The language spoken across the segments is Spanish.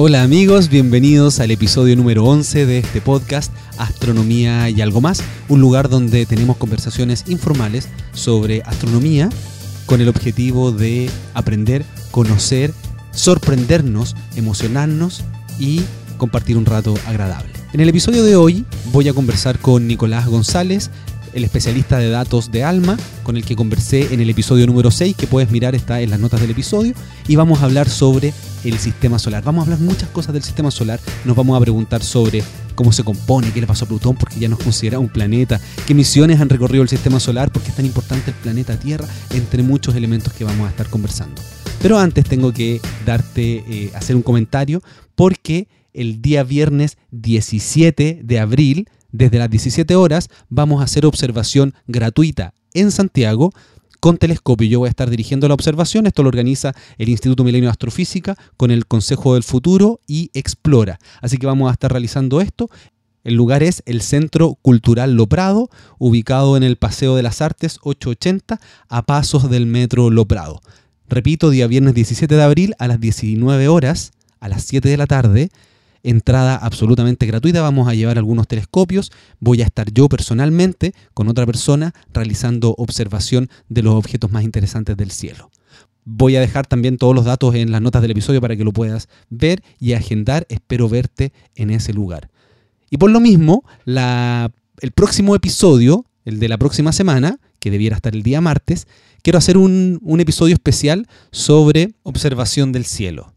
Hola amigos, bienvenidos al episodio número 11 de este podcast Astronomía y algo más, un lugar donde tenemos conversaciones informales sobre astronomía con el objetivo de aprender, conocer, sorprendernos, emocionarnos y compartir un rato agradable. En el episodio de hoy voy a conversar con Nicolás González, el especialista de datos de Alma, con el que conversé en el episodio número 6, que puedes mirar, está en las notas del episodio, y vamos a hablar sobre el sistema solar. Vamos a hablar muchas cosas del sistema solar, nos vamos a preguntar sobre cómo se compone, qué le pasó a Plutón, porque ya nos considera un planeta, qué misiones han recorrido el sistema solar, por qué es tan importante el planeta Tierra, entre muchos elementos que vamos a estar conversando. Pero antes tengo que darte, eh, hacer un comentario, porque el día viernes 17 de abril, desde las 17 horas, vamos a hacer observación gratuita en Santiago con telescopio. Yo voy a estar dirigiendo la observación. Esto lo organiza el Instituto Milenio de Astrofísica con el Consejo del Futuro y Explora. Así que vamos a estar realizando esto. El lugar es el Centro Cultural Loprado, ubicado en el Paseo de las Artes 880, a pasos del Metro Loprado. Repito, día viernes 17 de abril a las 19 horas, a las 7 de la tarde, entrada absolutamente gratuita. Vamos a llevar algunos telescopios. Voy a estar yo personalmente con otra persona realizando observación de los objetos más interesantes del cielo. Voy a dejar también todos los datos en las notas del episodio para que lo puedas ver y agendar. Espero verte en ese lugar. Y por lo mismo, el próximo episodio, el de la próxima semana, que debiera estar el día martes, quiero hacer un episodio especial sobre observación del cielo.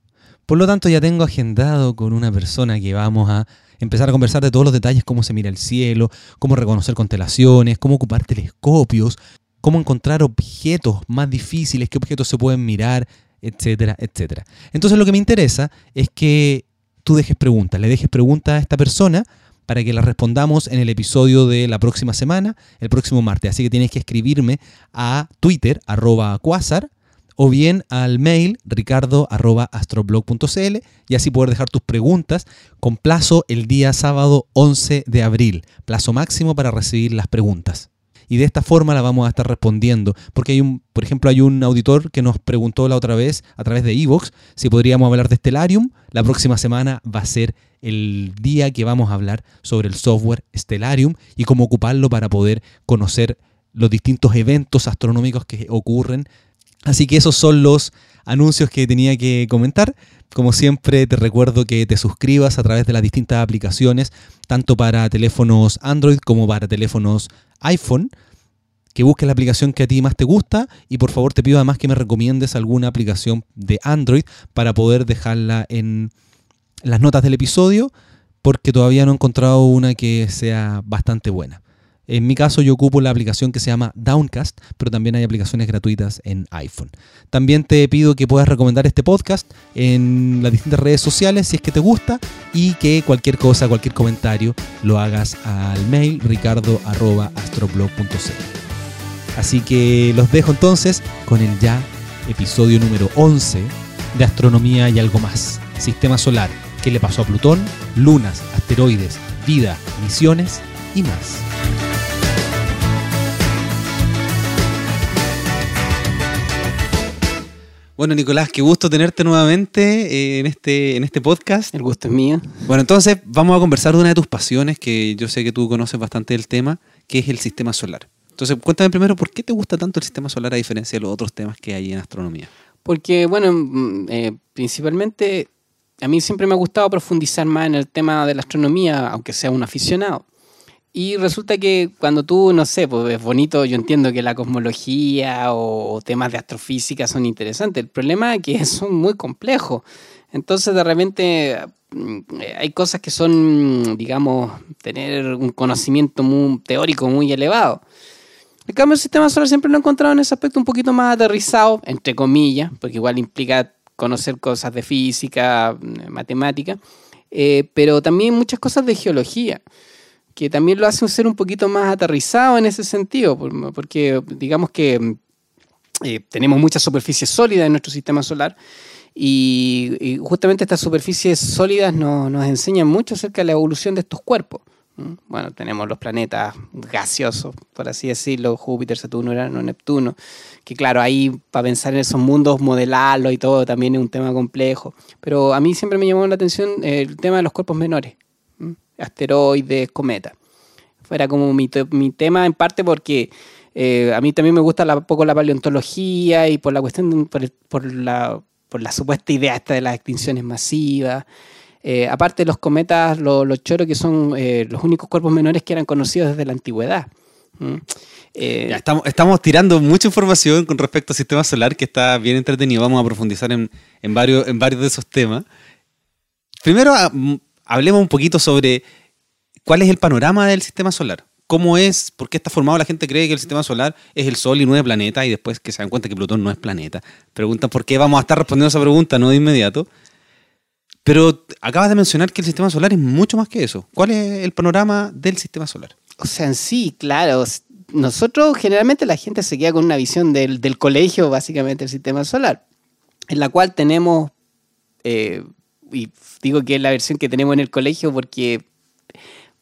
Por lo tanto, ya tengo agendado con una persona que vamos a empezar a conversar de todos los detalles, cómo se mira el cielo, cómo reconocer constelaciones, cómo ocupar telescopios, cómo encontrar objetos más difíciles, qué objetos se pueden mirar, etcétera, etcétera. Entonces lo que me interesa es que tú dejes preguntas, le dejes preguntas a esta persona para que las respondamos en el episodio de la próxima semana, el próximo martes. Así que tienes que escribirme a Twitter, arroba Quasar, o bien al mail ricardo.astroblog.cl y así poder dejar tus preguntas con plazo el día sábado 11 de abril, plazo máximo para recibir las preguntas. Y de esta forma la vamos a estar respondiendo, porque hay un, por ejemplo, hay un auditor que nos preguntó la otra vez a través de Evox si podríamos hablar de Stellarium. La próxima semana va a ser el día que vamos a hablar sobre el software Stellarium y cómo ocuparlo para poder conocer los distintos eventos astronómicos que ocurren Así que esos son los anuncios que tenía que comentar. Como siempre, te recuerdo que te suscribas a través de las distintas aplicaciones, tanto para teléfonos Android como para teléfonos iPhone. Que busques la aplicación que a ti más te gusta y por favor te pido además que me recomiendes alguna aplicación de Android para poder dejarla en las notas del episodio porque todavía no he encontrado una que sea bastante buena. En mi caso yo ocupo la aplicación que se llama Downcast, pero también hay aplicaciones gratuitas en iPhone. También te pido que puedas recomendar este podcast en las distintas redes sociales si es que te gusta y que cualquier cosa, cualquier comentario lo hagas al mail ricardo.astroblog.cl. Así que los dejo entonces con el ya episodio número 11 de Astronomía y algo más. Sistema solar, qué le pasó a Plutón, lunas, asteroides, vida, misiones y más. Bueno, Nicolás, qué gusto tenerte nuevamente eh, en este, en este podcast. El gusto es mío. Bueno, entonces vamos a conversar de una de tus pasiones, que yo sé que tú conoces bastante del tema, que es el sistema solar. Entonces, cuéntame primero, ¿por qué te gusta tanto el sistema solar a diferencia de los otros temas que hay en astronomía? Porque, bueno, mm, eh, principalmente a mí siempre me ha gustado profundizar más en el tema de la astronomía, aunque sea un aficionado. Y resulta que cuando tú, no sé, pues es bonito, yo entiendo que la cosmología o, temas de astrofísica son interesantes. El problema es que son muy complejos. Entonces, de repente, mm, hay cosas que son, digamos, tener un conocimiento teórico muy elevado. En cambio, el sistema solar siempre lo he encontrado en ese aspecto un poquito más aterrizado, entre comillas, porque igual implica conocer cosas de física, mm, matemática, eh, pero también muchas cosas de geología que también lo hace un ser un poquito más aterrizado en ese sentido, porque digamos que eh, tenemos muchas superficies sólidas en nuestro sistema solar y, justamente estas superficies sólidas nos, enseñan mucho acerca de la evolución de estos cuerpos. ¿Mm? Bueno, tenemos los planetas gaseosos, por así decirlo, Júpiter, Saturno, Urano, Neptuno, que claro, ahí para pensar en esos mundos, modelarlo y todo, también es un tema complejo. Pero a mí siempre me llamó la atención el tema de los cuerpos menores, ¿Mm? Asteroides, cometas. Fuera como mi, tema en parte porque eh, a mí también me gusta un poco la paleontología y por la cuestión, por, la, por la supuesta idea esta de las extinciones masivas. Eh, aparte los cometas, los choros, que son eh, los únicos cuerpos menores que eran conocidos desde la antigüedad. estamos, estamos tirando mucha información con respecto al sistema solar que está bien entretenido. Vamos a profundizar en, en varios, en varios de esos temas. Primero, ah, hablemos un poquito sobre cuál es el panorama del sistema solar cómo es, por qué está formado. La gente cree que el sistema solar es el Sol y nueve planetas, y después que se dan cuenta que Plutón no es planeta. Preguntan por qué vamos a estar respondiendo a esa pregunta, no de inmediato. Pero acabas de mencionar que el sistema solar es mucho más que eso. ¿Cuál es el panorama del sistema solar? O sea, sí, claro. Nosotros, generalmente, la gente se queda con una visión del, colegio, básicamente, del sistema solar, en la cual tenemos, eh, y digo que es la versión que tenemos en el colegio porque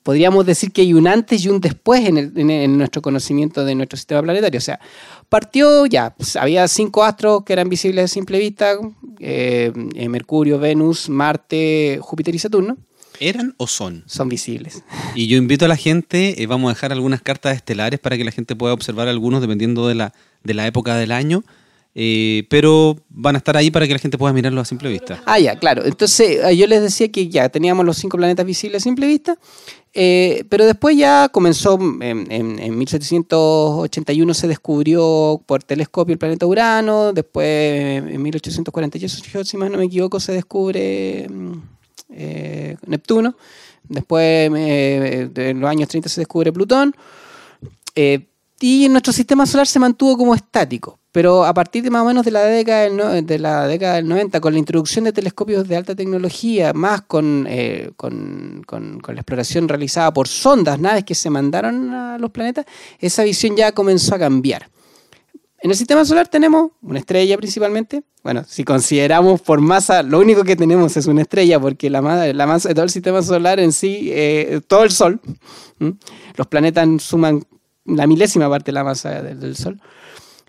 podríamos decir que hay un antes y un después en, nuestro conocimiento de nuestro sistema planetario. O sea, partió ya, pues, había cinco astros que eran visibles a simple vista, eh, eh, Mercurio, Venus, Marte, Júpiter y Saturno. ¿Eran o son? Son visibles. Y yo invito a la gente, eh, vamos a dejar algunas cartas estelares para que la gente pueda observar algunos dependiendo de la, de la época del año. Eh, pero van a estar ahí para que la gente pueda mirarlo a simple vista. Ah, ya, claro. Entonces yo les decía que ya teníamos los cinco planetas visibles a simple vista, eh, pero después ya comenzó, en, en, 1781 se descubrió por telescopio el planeta Urano, después en 1848, si más no me equivoco, se descubre mm, eh, Neptuno, después en los años 30 se descubre Plutón, y nuestro sistema solar se mantuvo como estático. Pero a partir de más o menos de la década del, de la década del 90, con la introducción de telescopios de alta tecnología, más eh, con, con, la exploración realizada por sondas, naves que se mandaron a los planetas, esa visión ya comenzó a cambiar. En el sistema solar tenemos una estrella principalmente. Bueno, si consideramos por masa, lo único que tenemos es una estrella, porque la, la masa de todo el sistema solar en sí, eh, todo el Sol, los planetas suman la milésima parte de la masa del Sol.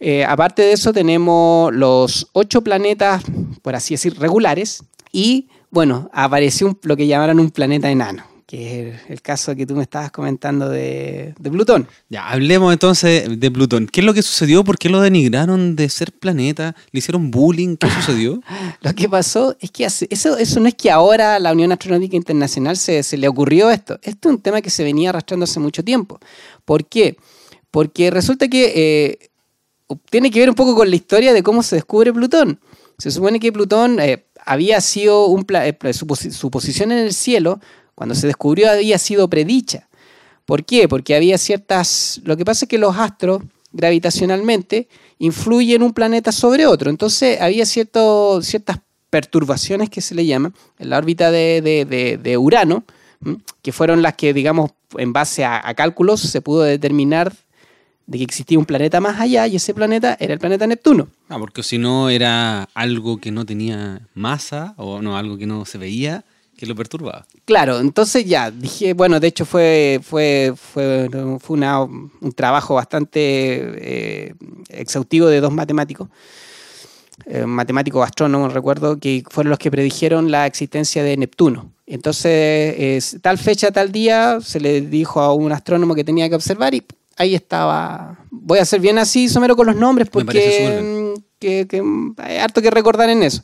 Eh, aparte de eso, tenemos los ocho planetas, por así decir, regulares. Y bueno, apareció lo que llamaron un planeta enano, que es el, caso que tú me estabas comentando de, Plutón. Ya, hablemos entonces de Plutón. ¿Qué es lo que sucedió? ¿Por qué lo denigraron de ser planeta? ¿Le hicieron bullying? ¿Qué sucedió? lo que pasó es que eso, eso no es que ahora la Unión Astronómica Internacional se, le ocurrió esto. Esto es un tema que se venía arrastrando hace mucho tiempo. ¿Por qué? Porque resulta que eh, tiene que ver un poco con la historia de cómo se descubre Plutón. Se supone que Plutón eh, había sido un eh, su, posición en el cielo, cuando se descubrió, había sido predicha. ¿Por qué? Porque había ciertas. Lo que pasa es que los astros, gravitacionalmente, influyen un planeta sobre otro. Entonces, había ciertas perturbaciones que se le llaman en la órbita de, Urano, que fueron las que, digamos, en base a cálculos, se pudo determinar de que existía un planeta más allá y ese planeta era el planeta Neptuno. Ah, porque si no era algo que no tenía masa o no, algo que no se veía que lo perturbaba. Claro, entonces ya dije, bueno, de hecho fue, fue, fue, fue un trabajo bastante eh, exhaustivo de dos matemáticos. Eh, matemáticos astrónomos, recuerdo, que fueron los que predijeron la existencia de Neptuno. Entonces, tal fecha, tal día, se le dijo a un astrónomo que tenía que observar y ahí estaba. Voy a ser bien así, somero con los nombres, porque que, hay harto que recordar en eso.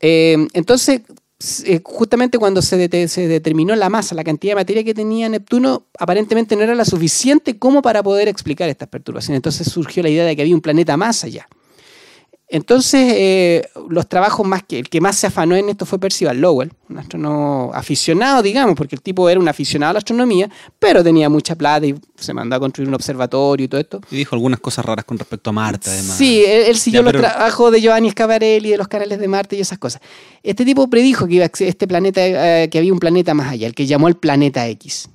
Eh, entonces, eh, justamente cuando se, se, determinó la masa, la cantidad de materia que tenía Neptuno, aparentemente no era la suficiente como para poder explicar estas perturbaciones. Entonces surgió la idea de que había un planeta más allá. Entonces, eh, los trabajos más que el que más se afanó en esto fue Percival Lowell, un astrónomo aficionado, digamos, porque el tipo era un aficionado a la astronomía, pero tenía mucha plata y se mandó a construir un observatorio y todo esto. Y dijo algunas cosas raras con respecto a Marte, además. Sí, él, siguió los trabajos de Giovanni Scavarelli, de los canales de Marte y esas cosas. Este tipo predijo que iba este planeta, eh, que había un planeta más allá, el que llamó el planeta X.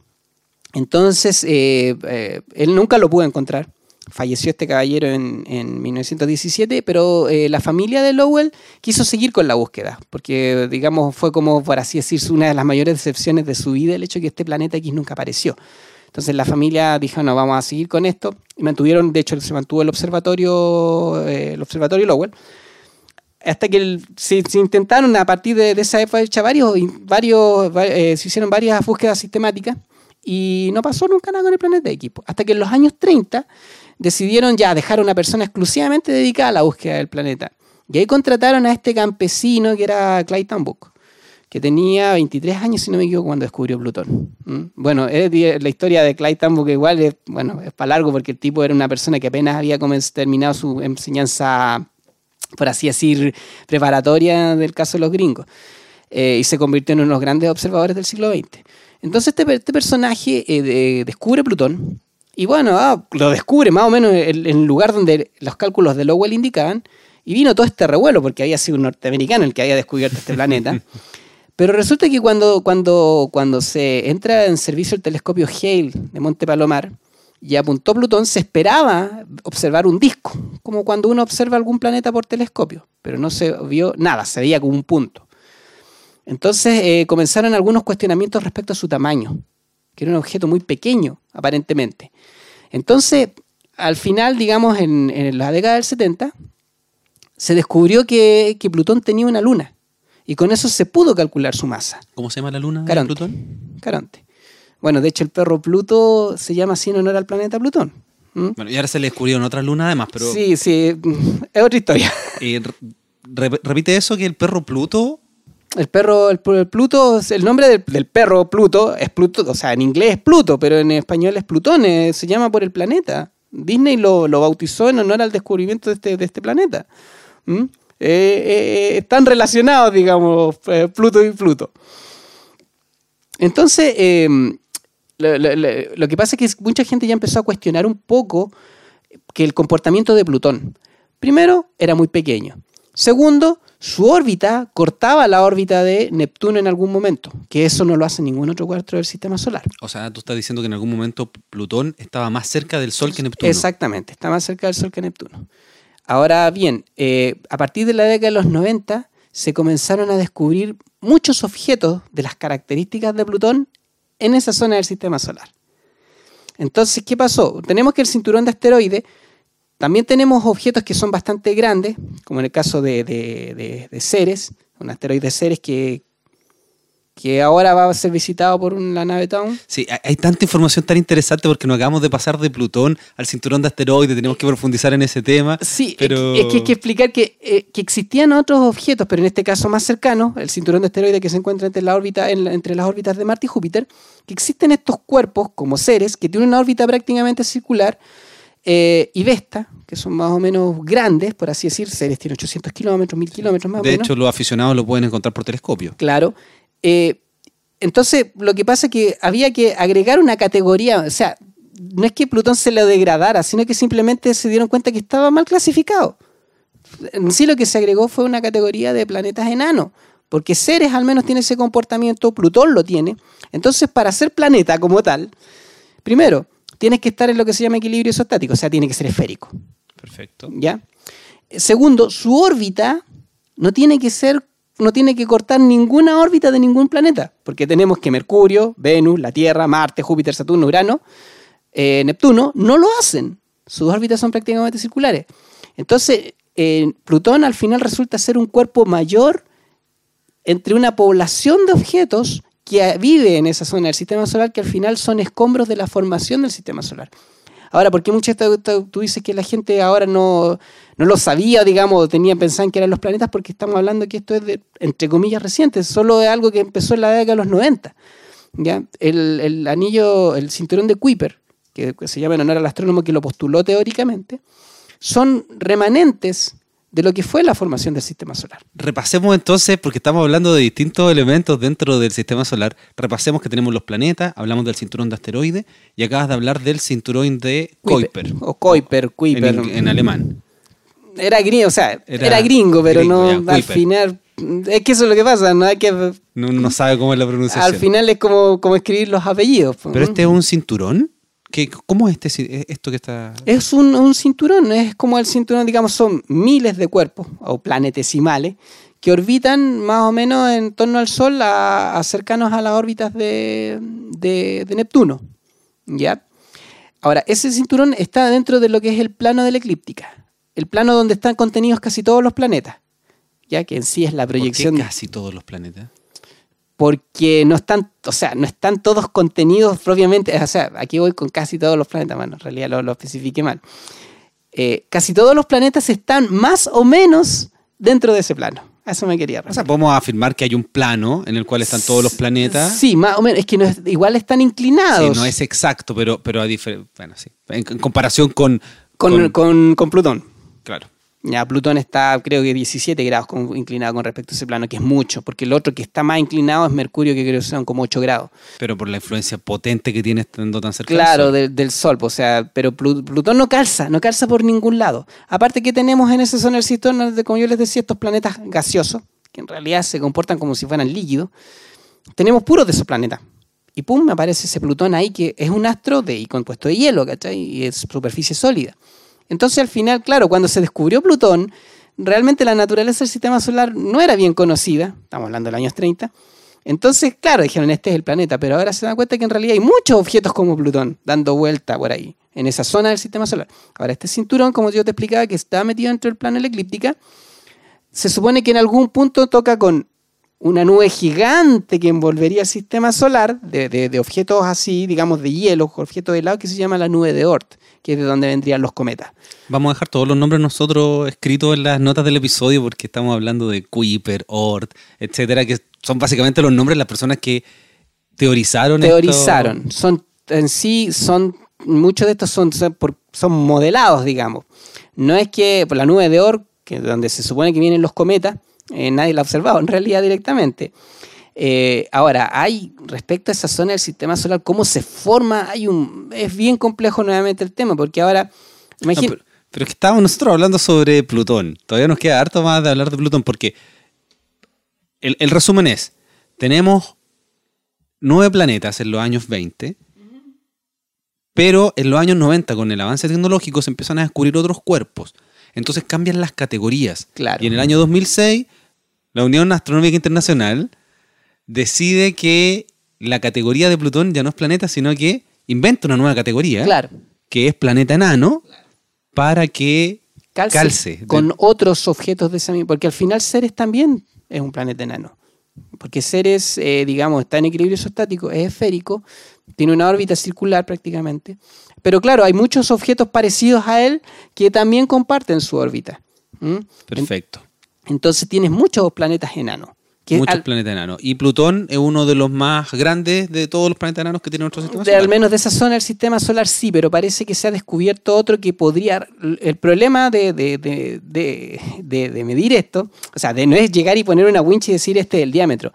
Entonces, eh, él nunca lo pudo encontrar falleció este caballero en, en 1917, pero eh, la familia de Lowell quiso seguir con la búsqueda, porque digamos fue como, por así decirse, una de las mayores decepciones de su vida el hecho de que este planeta X nunca apareció. Entonces la familia dijo, no, vamos a seguir con esto, y mantuvieron, de hecho se mantuvo el observatorio, eh, el observatorio Lowell, hasta que el- se, se intentaron a partir de, de esa fecha varios, varios va- eh, se hicieron varias búsquedas sistemáticas y no pasó nunca nada con el planeta X. Hasta que en los años 30 decidieron ya dejar a una persona exclusivamente dedicada a la búsqueda del planeta. Y ahí contrataron a este campesino que era Clyde Tambuck, que tenía 23 años, si no me equivoco, cuando descubrió Plutón. ¿Mm? Bueno, la historia de Clyde Tambuck igual es, bueno, es para largo porque el tipo era una persona que apenas había terminado su enseñanza por así decir, preparatoria del caso de los gringos. eh, y se convirtió en uno de los grandes observadores del siglo XX. Entonces este, este personaje eh, de- descubre Plutón y bueno, ah, lo descubre más o menos en en el lugar donde los cálculos de Lowell indicaban y vino todo este revuelo porque había sido un norteamericano el que había descubierto este planeta. Pero resulta que cuando, cuando, cuando se entra en servicio el telescopio Hale de Monte Palomar y apuntó Plutón, se esperaba observar un disco, como cuando uno observa algún planeta por telescopio, pero no se vio nada, se veía como un punto. Entonces eh, comenzaron algunos cuestionamientos respecto a su tamaño, que era un objeto muy pequeño, aparentemente. Entonces, al final, digamos, en, en la década del 70, se descubrió que, que Plutón tenía una luna, y con eso se pudo calcular su masa. ¿Cómo se llama la luna de Caronte. Plutón? Caronte. Bueno, de hecho el perro Pluto se llama así en honor al planeta Plutón. ¿Mm? Bueno, y ahora se le descubrieron otras lunas además, pero Sí, sí, es otra historia. eh, re- repite eso que el perro Pluto El perro, el, Pluto, el nombre del, perro Pluto es Pluto, o sea, en inglés es Pluto, pero en español es Plutón, eh, se llama por el planeta. Disney lo, lo bautizó en honor al descubrimiento de este, de este planeta. Eh, eh, están relacionados, digamos, Pluto y Pluto. Entonces, lo- lo que pasa es que mucha gente ya empezó a cuestionar un poco que el comportamiento de Plutón. Primero, era muy pequeño. Segundo, su órbita cortaba la órbita de Neptuno en algún momento, que eso no lo hace ningún otro cuarto del sistema solar. O sea, tú estás diciendo que en algún momento Plutón estaba más cerca del Sol que Neptuno. Exactamente, está más cerca del Sol que Neptuno. Ahora bien, eh, a partir de la década de los 90 se comenzaron a descubrir muchos objetos de las características de Plutón en esa zona del sistema solar. Entonces, ¿qué pasó? Tenemos que el cinturón de asteroides, también tenemos objetos que son bastante grandes, como en el caso de, de, de- de Ceres, un asteroide Ceres que, que ahora va a ser visitado por una nave Town. Sí, hay- tanta información tan interesante porque nos acabamos de pasar de Plutón al cinturón de asteroides, tenemos que profundizar en ese tema. Sí, pero... es, que hay que explicar que, eh, que existían otros objetos, pero en este caso más cercanos, el cinturón de asteroides que se encuentra entre, la órbita, en la- entre las órbitas de Marte y Júpiter, que existen estos cuerpos como seres que tienen una órbita prácticamente circular eh, y Vesta, que son más o menos grandes, por así decir, seres tienen 800 kilómetros, 1000 kilómetros más o De menos. hecho, los aficionados lo pueden encontrar por telescopio. Claro. Eh, entonces, lo que pasa es que había que agregar una categoría, o sea, no es que Plutón se lo degradara, sino que simplemente se dieron cuenta que estaba mal clasificado. En sí lo que se agregó fue una categoría de planetas enanos, porque Ceres al menos tiene ese comportamiento, Plutón lo tiene. Entonces, para ser planeta como tal, primero, tienes que estar en lo que se llama equilibrio isostático, o sea, tiene que ser esférico. Perfecto. ¿ya? Segundo, su órbita no tiene que ser, no tiene que cortar ninguna órbita de ningún planeta, porque tenemos que Mercurio, Venus, la Tierra, Marte, Júpiter, Saturno, Urano, eh, Neptuno, no lo hacen. Sus órbitas son prácticamente circulares. Entonces, eh, Plutón al final resulta ser un cuerpo mayor entre una población de objetos que vive en esa zona del sistema solar que al final son escombros de la formación del sistema solar. Ahora, ¿por qué muchas tú dices que la gente ahora no, no lo sabía, digamos, tenía pensaban que eran los planetas? Porque estamos hablando que esto es, de, entre comillas, reciente, solo es algo que empezó en la década de los 90. ¿ya? El, el anillo, el cinturón de Kuiper, que se llama en honor al astrónomo que lo postuló teóricamente, son remanentes de lo que fue la formación del sistema solar. Repasemos entonces, porque estamos hablando de distintos elementos dentro del sistema solar. Repasemos que tenemos los planetas, hablamos del cinturón de asteroides y acabas de hablar del cinturón de Kuiper. O Kuiper, Kuiper. En, en alemán. Era gringo, o sea, era, Era gringo, pero gringo, no ya, al final. Es que eso es lo que pasa, ¿no? Hay que, No, no sabe cómo es la pronunciación. al final es como, como escribir los apellidos. Pero este es un cinturón ¿Qué, ¿Cómo es este, esto que está...? Es un, un cinturón, es como el cinturón, digamos, son miles de cuerpos o planetesimales que orbitan más o menos en torno al Sol, a, cercanos a las órbitas de, de, Neptuno. ¿ya? Ahora, ese cinturón está dentro de lo que es el plano de la eclíptica, el plano donde están contenidos casi todos los planetas, ya que en sí es la proyección. ¿Por qué casi todos los planetas? Porque no están, o sea, no están todos contenidos propiamente, o sea, aquí voy con casi todos los planetas, bueno, en realidad lo, lo especifique mal. Eh, casi todos los planetas están más o menos dentro de ese plano eso me quería O sea, podemos afirmar que hay un plano en el cual están todos los planetas. Sí, más o menos. Es que no igual están inclinados. Sí, no es exacto, pero, pero a Bueno, sí. En, comparación con con, con, con Plutón. Claro. Ya Plutón está, creo que 17 grados inclinado con respecto a ese plano, que es mucho, porque el otro que está más inclinado es Mercurio, que creo que son como 8 grados. Pero por la influencia potente que tiene estando tan cerca claro, del Sol. del Sol, o sea, pero Plutón no calza, no calza por ningún lado. Aparte que tenemos en ese zona del sistema, como yo les decía, estos planetas gaseosos, que en realidad se comportan como si fueran líquidos. Tenemos puros de esos planetas. Y pum, me aparece ese Plutón ahí que es un astro de, y compuesto de hielo, ¿cachai? Y es superficie sólida. Entonces al final, claro, cuando se descubrió Plutón, realmente la naturaleza del sistema solar no era bien conocida, estamos hablando de los años 30. Entonces, claro, dijeron, este es el planeta, pero ahora se dan cuenta que en realidad hay muchos objetos como Plutón dando vuelta por ahí, en esa zona del sistema solar. Ahora, este cinturón, como yo te explicaba, que está metido dentro del plano de la eclíptica, se supone que en algún punto toca con una nube gigante que envolvería el sistema solar, de, de objetos así, digamos, de hielo, objetos de helado, que se llama la nube de Oort que es de donde vendrían los cometas. Vamos a dejar todos los nombres nosotros escritos en las notas del episodio porque estamos hablando de Kuiper, Oort, etcétera, que son básicamente los nombres de las personas que teorizaron. Teorizaron. Son en sí son muchos de estos son, son modelados, digamos. No es que por la nube de Oort, que donde se supone que vienen los cometas, eh, nadie la ha observado en realidad directamente. Eh, ahora, hay respecto a esa zona del sistema solar, cómo se forma, hay un es bien complejo nuevamente el tema, porque ahora, imagínate. pero, es que estábamos nosotros hablando sobre Plutón. Todavía nos queda harto más de hablar de Plutón, porque el, el resumen es, tenemos nueve planetas en los años 20, pero en los años 90, con el avance tecnológico, se empiezan a descubrir otros cuerpos. Entonces cambian las categorías. Claro. Y en el año 2006, la Unión Astronómica Internacional decide que la categoría de Plutón ya no es planeta, sino que inventa una nueva categoría. Claro. Que es planeta enano para que calce, con otros objetos de esa misma. Porque al final Ceres también es un planeta enano. Porque Ceres, eh, digamos, está en equilibrio isostático, es esférico, tiene una órbita circular prácticamente. Pero claro, hay muchos objetos parecidos a él que también comparten su órbita. Perfecto. Entonces tienes muchos planetas enanos. Muchos planetas enanos. Y Plutón es uno de los más grandes de todos los planetas enanos que tiene nuestro sistema solar. Al menos de esa zona del sistema solar sí, pero parece que se ha descubierto otro que podría... El problema de, de, medir esto, o sea, de no es llegar y poner una winch y decir este es el diámetro.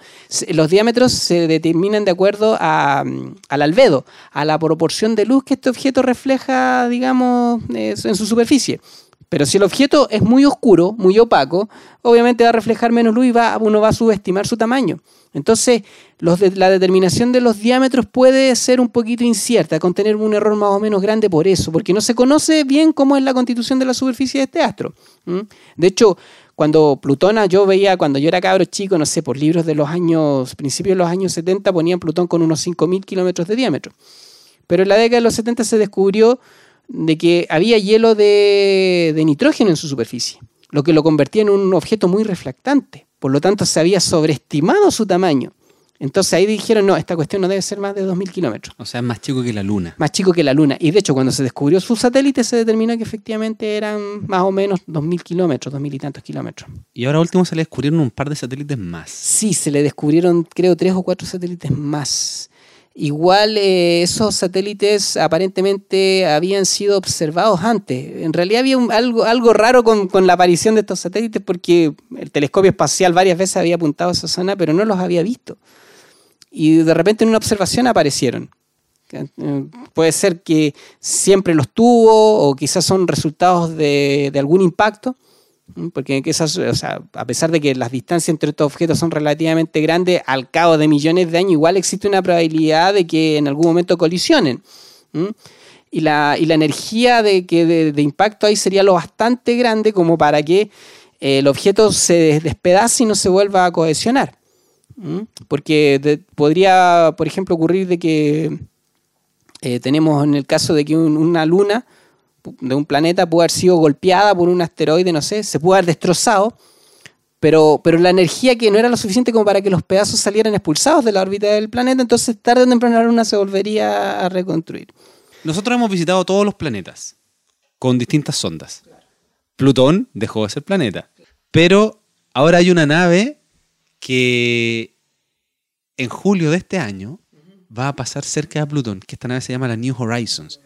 Los diámetros se determinan de acuerdo a, al albedo, a la proporción de luz que este objeto refleja, digamos, en su superficie. Pero si el objeto es muy oscuro, muy opaco, obviamente va a reflejar menos luz y va, uno va a subestimar su tamaño. Entonces, la determinación de los diámetros puede ser un poquito incierta, contener un error más o menos grande por eso, porque no se conoce bien cómo es la constitución de la superficie de este astro. De hecho, cuando Plutón, yo veía, cuando yo era cabro chico, no sé, por libros de los años, principios de los años 70, ponían Plutón con unos 5.000 kilómetros de diámetro. Pero en la década de los 70 se descubrió de que había hielo de, nitrógeno en su superficie, lo que lo convertía en un objeto muy reflectante. Por lo tanto, se había sobreestimado su tamaño. Entonces ahí dijeron, no, esta cuestión no debe ser más de 2.000 kilómetros. O sea, más chico que la Luna. Más chico que la Luna. Y de hecho, cuando se descubrió su satélite, se determinó que efectivamente eran más o menos 2.000 kilómetros, 2.000 y tantos kilómetros. Y ahora último se le descubrieron un par de satélites más. Sí, se le descubrieron, creo, tres o cuatro satélites más. Igual eh, esos satélites aparentemente habían sido observados antes. En realidad había algo, algo raro con, la aparición de estos satélites porque el telescopio espacial varias veces había apuntado a esa zona, pero no los había visto. Y de repente en una observación aparecieron. Eh, puede ser que siempre los tuvo o quizás son resultados de algún impacto porque esas, o sea, a pesar de que las distancias entre estos objetos son relativamente grandes, al cabo de millones de años igual existe una probabilidad de que en algún momento colisionen. y la, y la energía de, que de, impacto ahí sería lo bastante grande como para que eh, el objeto se despedace y no se vuelva a cohesionar. Porque podría, por ejemplo, ocurrir de que eh, tenemos en el caso de que una luna de un planeta puede haber sido golpeada por un asteroide, no sé, se puede haber destrozado, pero, pero la energía que no era lo suficiente como para que los pedazos salieran expulsados de la órbita del planeta, entonces tarde o temprano la luna se volvería a reconstruir. Nosotros hemos visitado todos los planetas con distintas sondas. Plutón dejó de ser planeta. Pero ahora hay una nave que en julio de este año va a pasar cerca de Plutón, que esta nave se llama la New Horizons.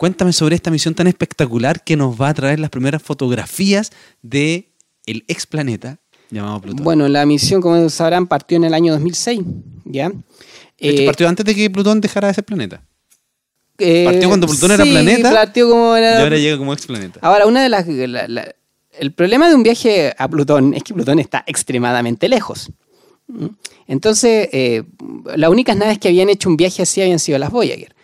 Cuéntame sobre esta misión tan espectacular que nos va a traer las primeras fotografías de el explaneta llamado Plutón. Bueno, la misión, como sabrán, partió en el año 2006, ¿ya? Eh, partió antes de que Plutón dejara de ser planeta. Eh, partió cuando Plutón era planeta. Partió como Y ahora llega como explaneta. Ahora, una de las. el problema de un viaje a Plutón es que Plutón está extremadamente lejos. ¿Mm? Entonces, eh, las únicas naves que habían hecho un viaje así habían sido las Voyager.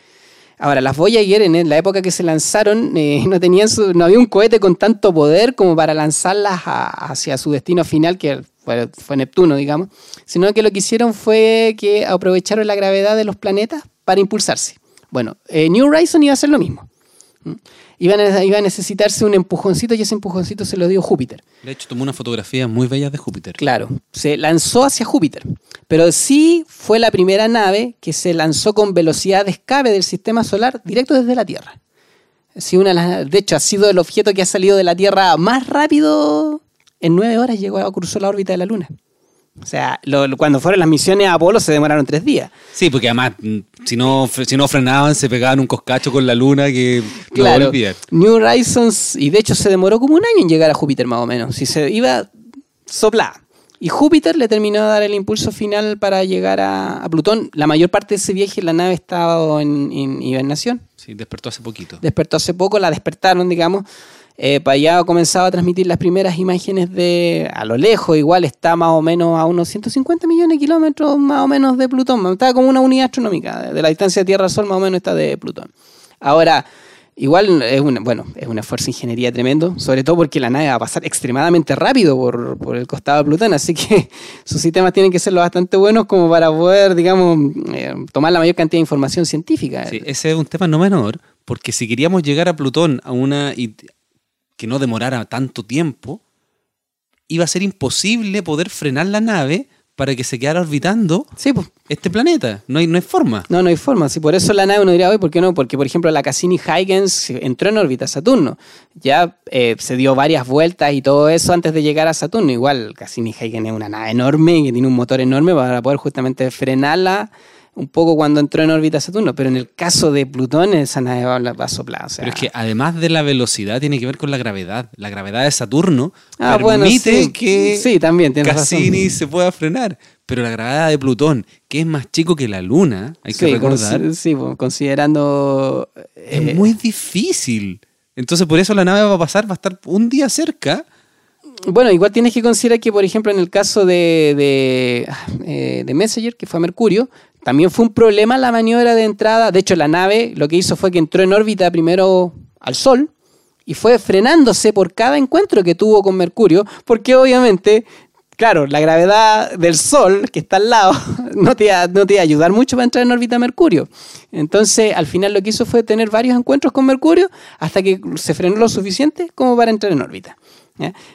Ahora, las Voyager en la época que se lanzaron eh, no, tenían no había un cohete con tanto poder como para lanzarlas hacia su destino final, que fue, fue, Neptuno, digamos, sino que lo que hicieron fue que aprovecharon la gravedad de los planetas para impulsarse. Bueno, eh, New Horizon iba a hacer lo mismo. Iba a, iba a, necesitarse un empujoncito y ese empujoncito se lo dio Júpiter. De hecho, tomó una fotografía muy bella de Júpiter. Claro, se lanzó hacia Júpiter. Pero sí fue la primera nave que se lanzó con velocidad de escape del sistema solar directo desde la Tierra. Sí, una de hecho, ha sido el objeto que ha salido de la Tierra más rápido. En nueve horas llegó a cruzar la órbita de la Luna. O sea, cuando fueron las misiones a Apolo se demoraron tres días. Sí, porque además, mm, si no, si no frenaban, se pegaban un coscacho con la luna que claro, New Horizons, y de hecho se demoró como un año en llegar a Júpiter más o menos. Si se iba soplar. Y Júpiter le terminó de dar el impulso final para llegar a, Plutón. La mayor parte de ese viaje la nave estaba en, en hibernación. Sí, despertó hace poquito. Despertó hace poco, la despertaron, digamos eh, para allá ha comenzado a transmitir las primeras imágenes de a lo lejos, igual está más o menos a unos 150 millones de kilómetros más o menos de Plutón, está como una unidad astronómica, de la distancia Tierra-Sol más o menos está de Plutón. Ahora, igual es un, bueno, es un esfuerzo de ingeniería tremendo, sobre todo porque la nave va a pasar extremadamente rápido por, el costado de Plutón, así que sus sistemas tienen que ser lo bastante buenos como para poder, digamos, eh, tomar la mayor cantidad de información científica. Sí, ese es un tema no menor, porque si queríamos llegar a Plutón a una que no demorara tanto tiempo, iba a ser imposible poder frenar la nave para que se quedara orbitando sí, pues. este planeta. No hay, no hay forma. No, no hay forma. Si por eso la nave uno diría, hoy, ¿por qué no? Porque, por ejemplo, la Cassini-Huygens entró en órbita Saturno. Ya eh, se dio varias vueltas y todo eso antes de llegar a Saturno. Igual, Cassini-Huygens es una nave enorme que tiene un motor enorme para poder justamente frenarla un poco cuando entró en órbita Saturno, pero en el caso de Plutón esa nave va, a soplar. pero es que además de la velocidad tiene que ver con la gravedad. La gravedad de Saturno ah, permite que sí, también Cassini se pueda frenar. Pero la gravedad de Plutón, que es más chico que la Luna, hay que recordar. Sí, considerando... Es eh, muy difícil. Entonces por eso la nave va a pasar, va a estar un día cerca bueno, igual tienes que considerar que, por ejemplo, en el caso de, de, eh, de Messenger, que fue a Mercurio, también fue un problema la maniobra de entrada. De hecho, la nave lo que hizo fue que entró en órbita primero al Sol y fue frenándose por cada encuentro que tuvo con Mercurio, porque obviamente, claro, la gravedad del Sol, que está al lado, no te, iba a ayudar mucho para entrar en órbita Mercurio. Entonces, al final lo que hizo fue tener varios encuentros con Mercurio hasta que se frenó lo suficiente como para entrar en órbita.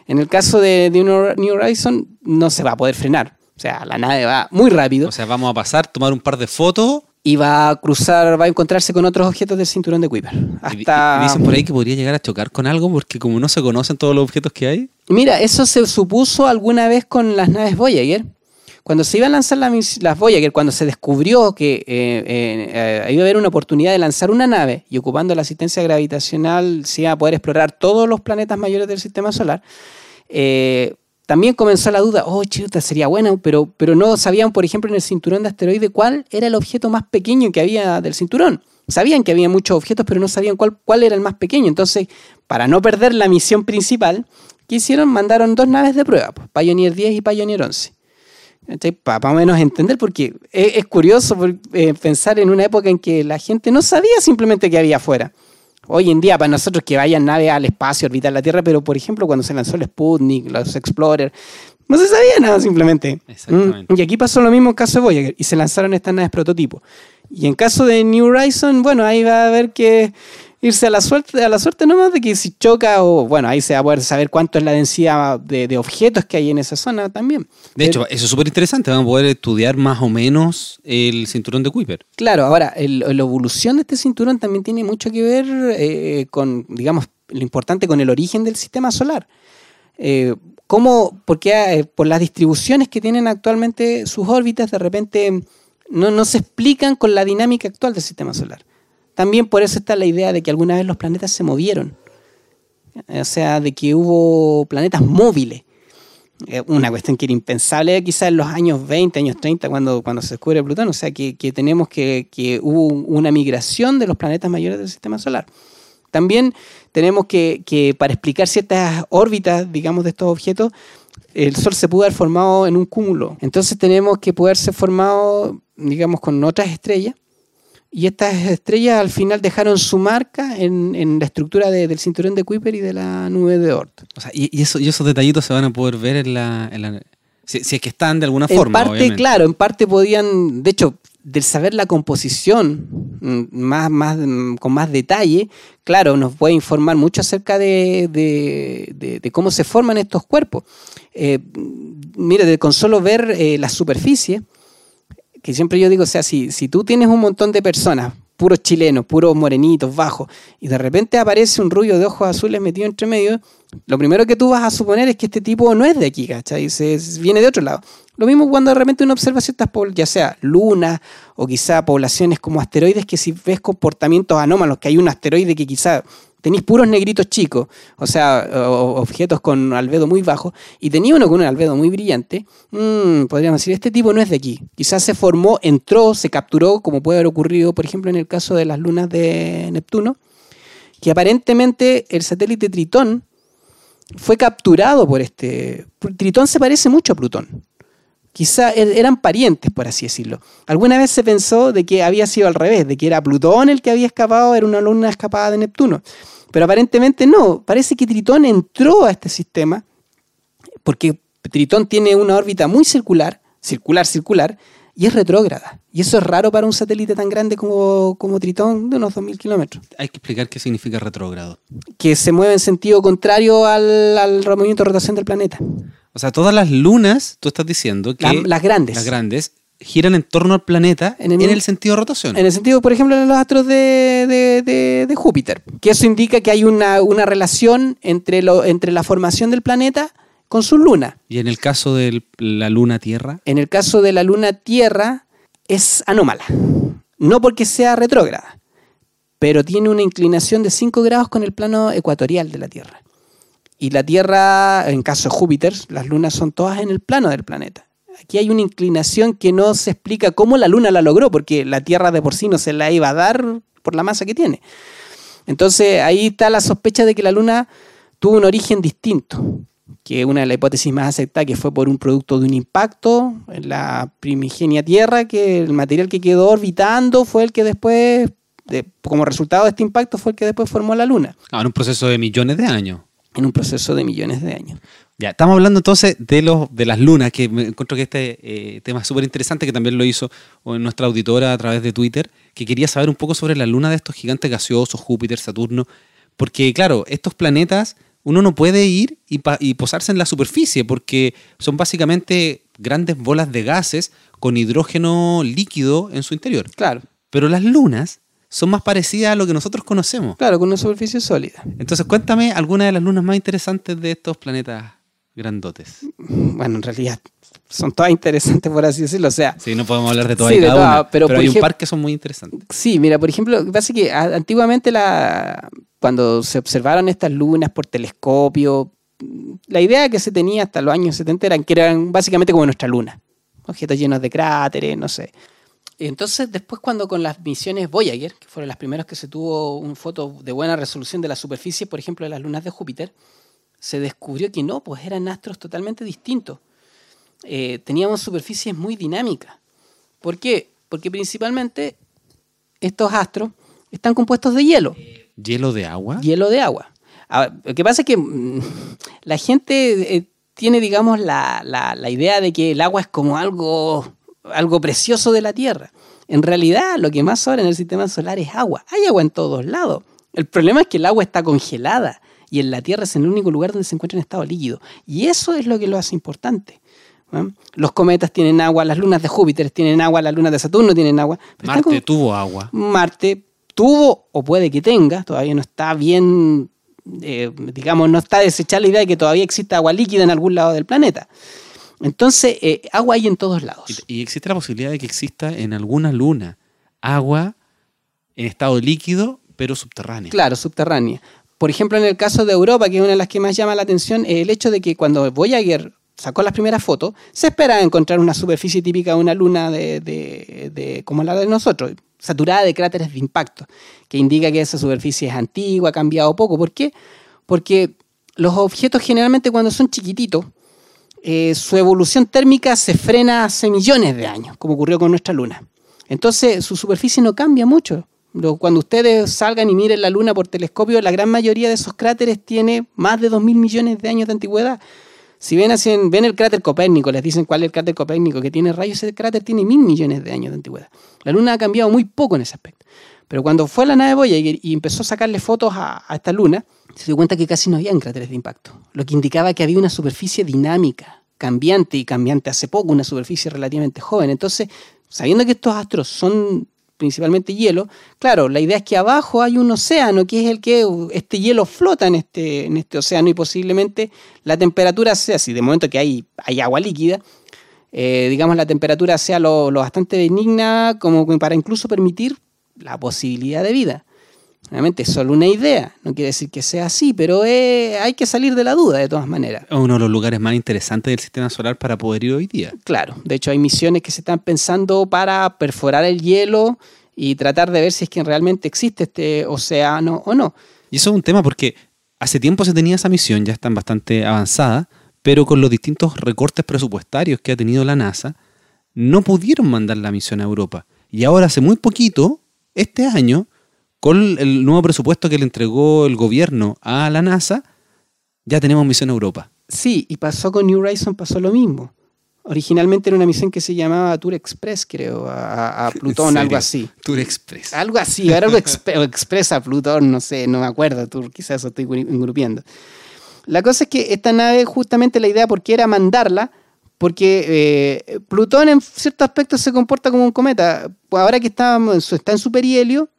En el caso de, de New Horizon, no se va a poder frenar o sea, la nave va muy rápido. O sea, vamos a pasar, tomar un par de fotos. Y va a cruzar, va a encontrarse con otros objetos del cinturón de Kuiper. Hasta... Y, dicen por ahí que podría llegar a chocar con algo porque como no se conocen todos los objetos que hay. Mira, eso se supuso alguna vez con las naves Voyager. Cuando se iban a lanzar las, Voyager, cuando se descubrió que eh, eh, eh, iba a haber una oportunidad de lanzar una nave y ocupando la asistencia gravitacional se iba a poder explorar todos los planetas mayores del sistema solar, eh, también comenzó la duda, oh, chuta, sería bueno, pero, pero no sabían, por ejemplo, en el cinturón de asteroides cuál era el objeto más pequeño que había del cinturón. Sabían que había muchos objetos, pero no sabían cuál, cuál era el más pequeño. Entonces, para no perder la misión principal, ¿qué hicieron? Mandaron dos naves de prueba, pues, Pioneer 10 y Pioneer 11. Para más o menos entender, porque es, curioso eh, pensar en una época en que la gente no sabía simplemente qué había afuera. Hoy en día, para nosotros que vayan naves al espacio, orbitar la Tierra, pero por ejemplo, cuando se lanzó el Sputnik, los Explorer, no se sabía nada simplemente. Exactamente. Mm, y aquí pasó lo mismo en caso de Voyager, y se lanzaron estas naves prototipo. Y en caso de New Horizon, bueno, ahí va a haber que irse a la suerte, a la suerte nomás de que si choca o bueno, ahí se va a poder saber cuánto es la densidad de, objetos que hay en esa zona también. De hecho, eso es súper interesante, vamos a poder estudiar más o menos el cinturón de Kuiper. Claro, ahora, la evolución de este cinturón también tiene mucho que ver eh, con, digamos, lo importante con el origen del sistema solar. Eh, ¿Cómo? Porque eh, por las distribuciones que tienen actualmente sus órbitas, de repente no, no se explican con la dinámica actual del sistema solar. También por eso está la idea de que alguna vez los planetas se movieron. O sea, de que hubo planetas móviles. Eh, una cuestión que era impensable quizás en los años 20, años 30, cuando, cuando se descubre Plutón. O sea, que, tenemos que, que hubo una migración de los planetas mayores del sistema solar. También tenemos que, que, para explicar ciertas órbitas, digamos, de estos objetos, el Sol se pudo haber formado en un cúmulo. Entonces tenemos que poder ser formado, digamos, con otras estrellas y estas estrellas al final dejaron su marca en, la estructura del cinturón de Kuiper y de la nube de Oort. O sea, y, eso, y esos detallitos se van a poder ver en la... si, es que están de alguna forma. En parte, claro, en parte podían, de hecho, del saber la composición mm, más, más, mm, con más detalle, claro, nos puede informar mucho acerca de, de, cómo se forman estos cuerpos. Eh, mire, con solo ver eh, la superficie, que siempre yo digo, o sea, si, si tú tienes un montón de personas, puros chilenos, puros morenitos, bajos, y de repente aparece un rubio de ojos azules metido entre medio, lo primero que tú vas a suponer es que este tipo no es de aquí, ¿cachai? Se, viene de otro lado. Lo mismo cuando de repente uno observa ciertas, ya sea lunas o quizá poblaciones como asteroides, que si ves comportamientos anómalos, que hay un asteroide que quizá tenéis puros negritos chicos, o sea, objetos con albedo muy bajo, y tenía uno con un albedo muy brillante, mmm, podríamos decir, este tipo no es de aquí. Quizás se formó, entró, se capturó, como puede haber ocurrido, por ejemplo, en el caso de las lunas de Neptuno, que aparentemente el satélite Tritón fue capturado por este... Tritón se parece mucho a Plutón. Quizá er, eran parientes, por así decirlo. Alguna vez se pensó de que había sido al revés, de que era Plutón el que había escapado, era una luna escapada de Neptuno. Pero aparentemente no, parece que Tritón entró a este sistema porque Tritón tiene una órbita muy circular, circular, circular, y es retrógrada. Y eso es raro para un satélite tan grande como, como Tritón, de unos 2.000 kilómetros. Hay que explicar qué significa retrógrado. Que se mueve en sentido contrario al, al movimiento de rotación del planeta. O sea, todas las lunas, tú estás diciendo que... las grandes. Las grandes giran en torno al planeta en el, sentido de rotación. En el sentido, por ejemplo, de los astros de, Júpiter. Que eso indica que hay una, relación entre, lo, entre la formación del planeta con su luna. ¿Y en el caso de la luna Tierra? En el caso de la luna Tierra es anómala. No porque sea retrógrada, pero tiene una inclinación de 5 grados con el plano ecuatorial de la Tierra. Y la Tierra, en caso de Júpiter, las lunas son todas en el plano del planeta. Aquí hay una inclinación que no se explica cómo la Luna la logró, porque la Tierra de por sí no se la iba a dar por la masa que tiene. Entonces ahí está la sospecha de que la Luna tuvo un origen distinto, que una de las hipótesis más aceptadas que fue por un producto de un impacto en la primigenia Tierra, que el material que quedó orbitando fue el que después, como resultado de este impacto, fue el que después formó la Luna. Ah, en un proceso de millones de años en un proceso de millones de años. Ya, estamos hablando entonces de los de las lunas, que me encuentro que este eh, tema es súper interesante, que también lo hizo nuestra auditora a través de Twitter, que quería saber un poco sobre la luna de estos gigantes gaseosos, Júpiter, Saturno, porque claro, estos planetas uno no puede ir y, y posarse en la superficie, porque son básicamente grandes bolas de gases con hidrógeno líquido en su interior. Claro. Pero las lunas son más parecidas a lo que nosotros conocemos. Claro, con una superficie sólida. Entonces, cuéntame algunas de las lunas más interesantes de estos planetas grandotes. Bueno, en realidad son todas interesantes, por así decirlo. O sea, sí, no podemos hablar de todas y cada una, pero, hay un par que son muy interesantes. Sí, mira, por ejemplo, lo que pasa es que antiguamente la, cuando se observaron estas lunas por telescopio, la idea que se tenía hasta los años 70 era que eran básicamente como nuestra luna. Objetos llenos de cráteres, no sé. Entonces, después cuando con las misiones Voyager, que fueron las primeras que se tuvo una foto de buena resolución de la superficie, por ejemplo, de las lunas de Júpiter, se descubrió que no, pues eran astros totalmente distintos. eh, teníamos superficies muy dinámicas. ¿Por qué? Porque principalmente estos astros están compuestos de hielo. ¿Hielo de agua? Hielo de agua. Ahora, lo que pasa es que mm, la gente eh, tiene, digamos, la, la- la idea de que el agua es como algo, algo precioso de la Tierra. En realidad, lo que más sobra en el sistema solar es agua. Hay agua en todos lados. El problema es que el agua está congelada y en la Tierra es el único lugar donde se encuentra en estado líquido. Y eso es lo que lo hace importante. ¿no? Los cometas tienen agua, las lunas de Júpiter tienen agua, las lunas de Saturno tienen agua. Marte tuvo agua. Marte tuvo o puede que tenga, todavía no está bien, eh, digamos, no está desechada la idea de que todavía exista agua líquida en algún lado del planeta. Entonces, eh, agua hay en todos lados. Y, y existe la posibilidad de que exista en alguna luna agua en estado líquido, pero subterránea. Claro, subterránea. Por ejemplo, en el caso de Europa, que es una de las que más llama la atención, el hecho de que cuando Voyager sacó las primeras fotos, se esperaba encontrar una superficie típica de una luna de, de- de- como la de nosotros, saturada de cráteres de impacto, que indica que esa superficie es antigua, ha cambiado poco. ¿Por qué? Porque los objetos generalmente cuando son chiquititos, eh, su evolución térmica se frena hace millones de años, como ocurrió con nuestra luna. Entonces su superficie no cambia mucho. Cuando ustedes salgan y miren la luna por telescopio, la gran mayoría de esos cráteres tiene más de 2.000 millones de años de antigüedad. Si ven, así en- ven el cráter Copérnico, les dicen cuál es el cráter Copérnico que tiene rayos, ese cráter tiene mil millones de años de antigüedad. La luna ha cambiado muy poco en ese aspecto. Pero cuando fue la nave Voyager y empezó a sacarle fotos a esta luna, se dio cuenta que casi no había cráteres de impacto, lo que indicaba que había una superficie dinámica, cambiante y cambiante hace poco, una superficie relativamente joven. Entonces, sabiendo que estos astros son principalmente hielo, claro, la idea es que abajo hay un océano que es el que uh, este hielo flota en este, en este océano y posiblemente la temperatura sea, si de momento que hay, hay agua líquida, eh, digamos la temperatura sea lo, lo bastante benigna como para incluso permitir la posibilidad de vida. Obviamente es solo una idea, no quiere decir que sea así, pero eh, hay que salir de la duda de todas maneras. Es uno de los lugares más interesantes del sistema solar para poder ir hoy día. Claro, de hecho hay misiones que se están pensando para perforar el hielo y tratar de ver si es que realmente existe este océano o no. Y eso es un tema porque hace tiempo se tenía esa misión, ya están bastante avanzada, pero con los distintos recortes presupuestarios que ha tenido la NASA, no pudieron mandar la misión a Europa. Y ahora hace muy poquito, este año, con el nuevo presupuesto que le entregó el gobierno a la NASA, ya tenemos misión a Europa. Sí, y pasó con New Horizons, pasó lo mismo. Originalmente era una misión que se llamaba Tour Express, creo, a, a Plutón, ¿En algo así. Tour Express. Algo así, era algo exp- Express a Plutón, no sé, no me acuerdo, Tour, quizás eso estoy gru- engrupiendo. La cosa es que esta nave, justamente la idea porque era mandarla, porque eh, Plutón en ciertos aspectos se comporta como un cometa. Ahora que está, está en su perihelio,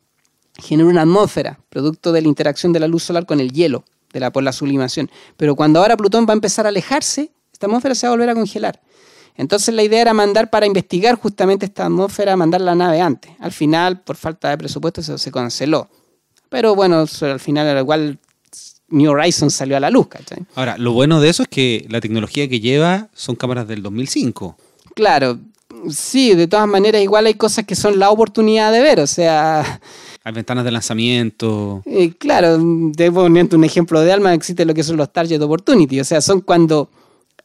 genera una atmósfera, producto de la interacción de la luz solar con el hielo, de la, por la sublimación. Pero cuando ahora Plutón va a empezar a alejarse, esta atmósfera se va a volver a congelar. Entonces la idea era mandar para investigar justamente esta atmósfera, mandar la nave antes. Al final, por falta de presupuesto, eso se canceló. Pero bueno, al final igual New Horizons salió a la luz, ¿cachai? Ahora, lo bueno de eso es que la tecnología que lleva son cámaras del 2005. Claro, sí, de todas maneras igual hay cosas que son la oportunidad de ver, o sea, Hay ventanas de lanzamiento. Eh, claro, debo ponerte un ejemplo de alma, existe lo que son los target opportunity, o sea, son cuando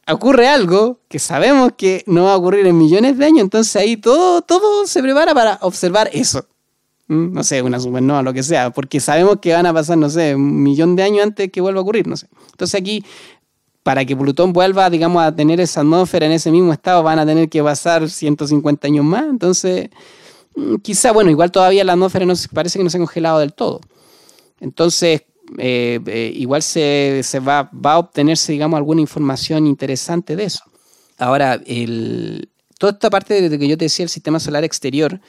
ocurre algo que sabemos que no va a ocurrir en millones de años, entonces ahí todo, todo se prepara para observar eso. Mm, No sé, una supernova, lo que sea, porque sabemos que van a pasar, no sé, un millón de años antes que vuelva a ocurrir, no sé. Entonces aquí, para que Plutón vuelva, digamos, a tener esa atmósfera en ese mismo estado, van a tener que pasar 150 años más, entonces quizá, bueno, igual todavía la atmósfera no parece que no se ha congelado del todo. Entonces, eh, eh, igual se, va a obtenerse, digamos, alguna información interesante de eso. Ahora, el, toda esta parte de que yo te decía, el sistema solar exterior,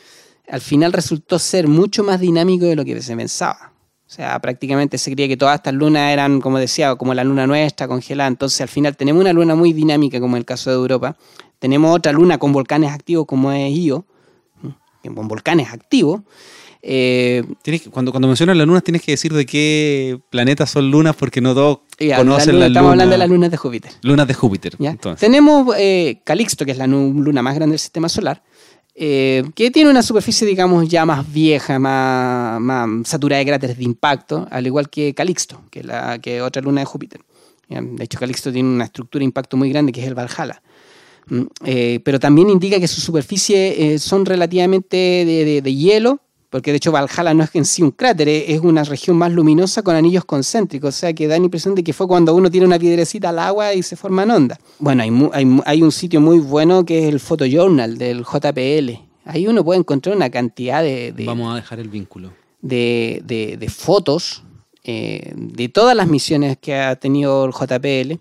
al final resultó ser mucho más dinámico de lo que se pensaba. O sea, prácticamente se creía que todas estas lunas eran, como decía, como la luna nuestra, congelada. Entonces, al final tenemos una luna muy dinámica, como en el caso de Europa. Tenemos otra luna con volcanes activos, como es Io, con volcanes activos. Eh, Tienes que- cuando, cuando mencionas las lunas tienes que decir de qué planetas son lunas porque no todos ya, la conocen luna- las estamos hablando de lunas- las lunas de Júpiter. lunas de Júpiter. Tenemos eh, Calixto, que es la luna más grande del sistema solar, eh, que tiene una superficie, digamos, ya más vieja, más, más saturada de cráteres de impacto, al igual que Calixto, que es la que otra luna de Júpiter. De hecho, Calixto tiene una estructura de impacto muy grande, que es el Valhalla. Mm, eh, pero también indica que sus superficies eh, son relativamente de, hielo, porque de hecho Valhalla no es en sí un cráter, es una región más luminosa con anillos concéntricos, o sea que da la impresión de que fue cuando uno tira una piedrecita al agua y se forman ondas. Bueno, hay, un sitio muy bueno que es el Photojournal del JPL. Ahí uno puede encontrar una cantidad de... Vamos a dejar el vínculo. De, fotos eh, de todas las misiones que ha tenido el JPL,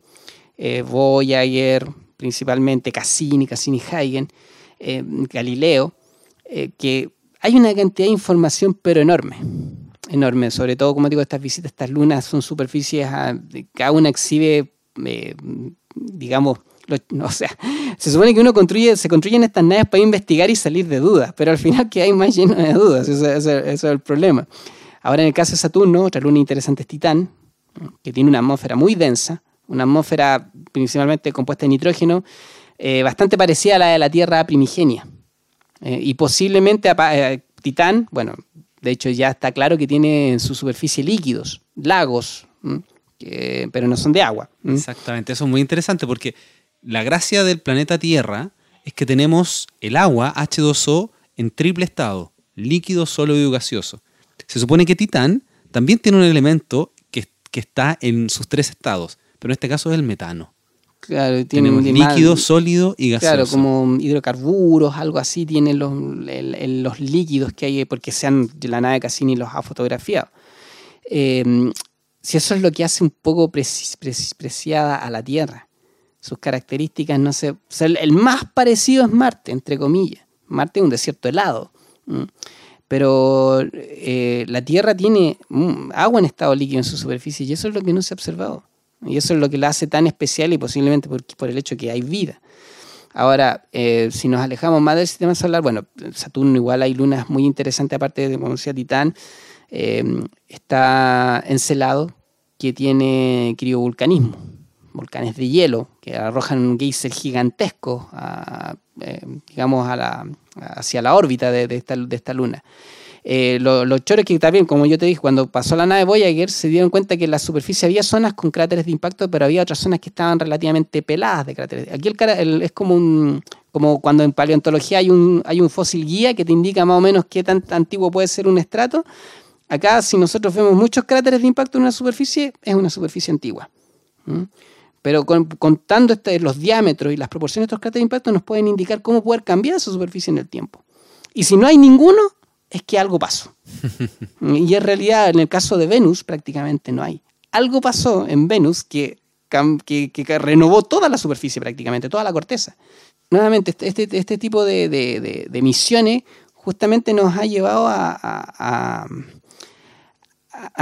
Voyager, principalmente Cassini, Cassini-Huygens, eh, Galileo, eh, que hay una cantidad de información pero enorme, enorme, sobre todo, como digo, estas visitas, estas lunas son superficies, ah, cada una exhibe, eh, digamos, o sea, se supone que uno construye, se construyen estas naves para investigar y salir de dudas, pero al final que hay más lleno de dudas, eso, es el problema. Ahora en el caso de Saturno, otra luna interesante es Titán, que tiene una atmósfera muy densa, una atmósfera principalmente compuesta de nitrógeno, eh, bastante parecida a la de la Tierra primigenia. Eh, y posiblemente eh, Titán, bueno, de hecho ya está claro que tiene en su superficie líquidos, lagos, pero no son de agua. Exactamente, eso es muy interesante porque la gracia del planeta Tierra es que tenemos el agua H2O en triple estado, líquido, sólido y gaseoso. Se supone que Titán también tiene un elemento que, que está en sus tres estados, pero en este caso es el metano. Claro, tiene un líquido, sólido y gaseoso. Claro, como hidrocarburos, algo así, tienen los, los líquidos que hay, porque sean, la nave Cassini los ha fotografiado. Em, si eso es lo que hace un poco preciada a la Tierra. Sus características, no sé. el más parecido es Marte, entre comillas. Marte es un desierto helado. Pero eh, la Tierra tiene mm, agua en estado líquido en su superficie y eso es lo que no se ha observado. Y eso es lo que la hace tan especial y posiblemente por, el hecho que hay vida. Ahora, eh, si nos alejamos más del sistema solar, bueno, Saturno igual hay lunas muy interesantes, aparte de, como decía, Titán, eh, está Encelado, que tiene criovolcanismo, volcanes de hielo, que arrojan un geyser gigantesco, eh, digamos, a la, hacia la órbita de, esta, de esta luna. Eh, los chores que también, como yo te dije, cuando pasó la nave Voyager, se dieron cuenta que en la superficie había zonas con cráteres de impacto, pero había otras zonas que estaban relativamente peladas de cráteres. Aquí el, es como un, como cuando en paleontología hay un, fósil guía que te indica más o menos qué tan antiguo puede ser un estrato. Acá, si nosotros vemos muchos cráteres de impacto en una superficie, es una superficie antigua. Pero contando este, los diámetros y las proporciones de estos cráteres de impacto nos pueden indicar cómo poder cambiar esa superficie en el tiempo. Y si no hay ninguno, es que algo pasó. y en realidad, en el caso de Venus, prácticamente no hay. Algo pasó en Venus que, renovó toda la superficie prácticamente, toda la corteza. Nuevamente, este, este, este tipo de, misiones justamente nos ha llevado a,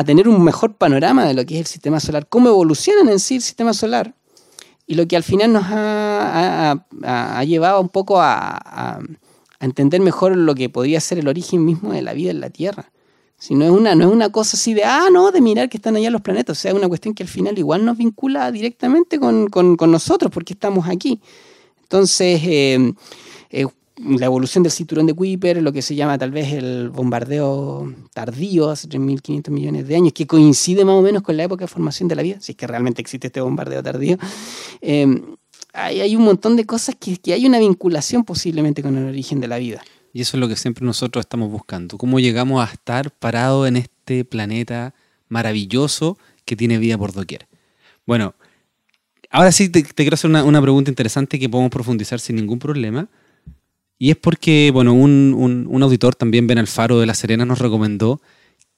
tener un mejor panorama de lo que es el sistema solar, cómo evoluciona en sí el sistema solar, y lo que al final nos ha, llevado un poco a entender mejor lo que podría ser el origen mismo de la vida en la Tierra. Si no es una, no es una cosa así de, ah, no, de mirar que están allá los planetas. O sea, es una cuestión que al final igual nos vincula directamente con, nosotros, porque estamos aquí. Entonces, eh, eh, la evolución del cinturón de Kuiper, lo que se llama tal vez el bombardeo tardío, hace 3.500 millones de años, que coincide más o menos con la época de formación de la vida, si es que realmente existe este bombardeo tardío. Eh, hay, un montón de cosas que, hay una vinculación posiblemente con el origen de la vida. Y eso es lo que siempre nosotros estamos buscando. ¿Cómo llegamos a estar parados en este planeta maravilloso que tiene vida por doquier? Bueno, ahora sí te, quiero hacer una, una, pregunta interesante que podemos profundizar sin ningún problema. Y es porque, bueno, un, un, un auditor también, Ben Alfaro de La Serena, nos recomendó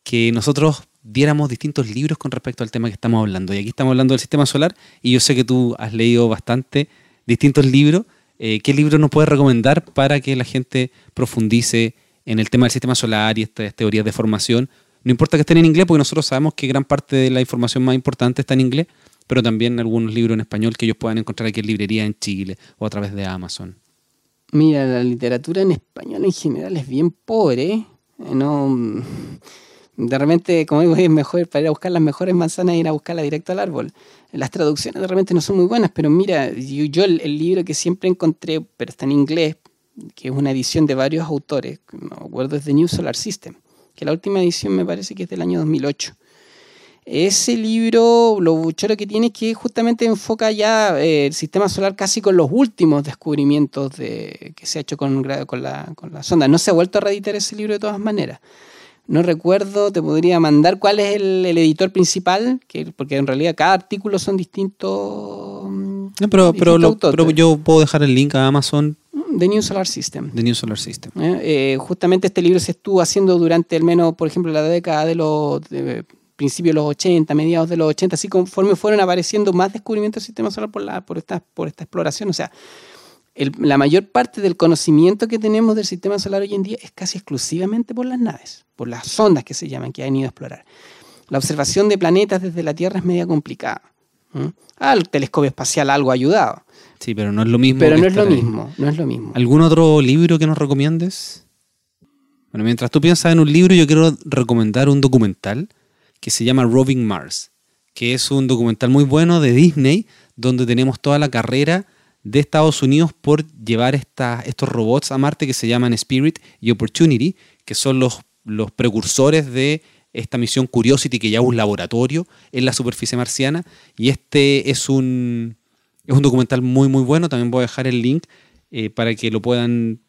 que nosotros diéramos distintos libros con respecto al tema que estamos hablando. Y aquí estamos hablando del sistema solar y yo sé que tú has leído bastante distintos libros. Eh, ¿Qué libro nos puedes recomendar para que la gente profundice en el tema del sistema solar y estas teorías de formación? No importa que estén en inglés, porque nosotros sabemos que gran parte de la información más importante está en inglés, pero también algunos libros en español que ellos puedan encontrar aquí en librería en Chile o a través de Amazon. Mira, la literatura en español en general es bien pobre. ¿eh? No de repente, como digo, es mejor para ir a buscar las mejores manzanas ir a buscarla directo al árbol. Las traducciones de repente no son muy buenas, pero mira, yo, el, libro que siempre encontré, pero está en inglés, que es una edición de varios autores, no acuerdo, es The New Solar System, que la última edición me parece que es del año 2008. Ese libro, lo choro que tiene es que justamente enfoca ya eh, el sistema solar casi con los últimos descubrimientos de, que se ha hecho con, con, la, con la sonda. No se ha vuelto a reeditar ese libro de todas maneras. No recuerdo, te podría mandar cuál es el, editor principal, que, porque en realidad cada artículo son distintos. No, pero, pero, pero, yo puedo dejar el link a Amazon. The New Solar System. The New Solar System. Eh, eh, justamente este libro se estuvo haciendo durante al menos, por ejemplo, la década de los principios de los 80, mediados de los 80, así conforme fueron apareciendo más descubrimientos del sistema solar por, la, por, esta, por esta exploración. O sea, la mayor parte del conocimiento que tenemos del sistema solar hoy en día es casi exclusivamente por las naves, por las sondas que se llaman, que han ido a explorar. La observación de planetas desde la Tierra es media complicada. Al ah, telescopio espacial algo ha ayudado. Sí, pero no es lo mismo. Pero no es lo mismo, no es lo mismo. ¿Algún otro libro que nos recomiendes? Bueno, mientras tú piensas en un libro, yo quiero recomendar un documental que se llama Roving Mars, que es un documental muy bueno de Disney, donde tenemos toda la carrera de Estados Unidos por llevar estos robots a Marte que se llaman Spirit y Opportunity, que son los, los precursores de esta misión Curiosity, que ya es un laboratorio en la superficie marciana. Y este es un, es un documental muy, muy bueno. También voy a dejar el link eh, para que lo puedan,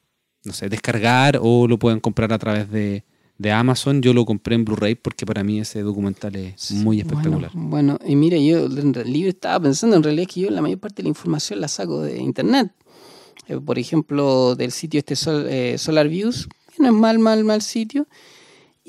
no sé, descargar o lo puedan comprar a través de, de Amazon, yo lo compré en Blu-ray porque para mí ese documental es muy espectacular. Bueno, y mire, yo en realidad estaba pensando en realidad que yo la mayor parte de la información la saco de internet. Eh, por ejemplo, del sitio este eh, Solar Views, que no es mal, mal, mal sitio.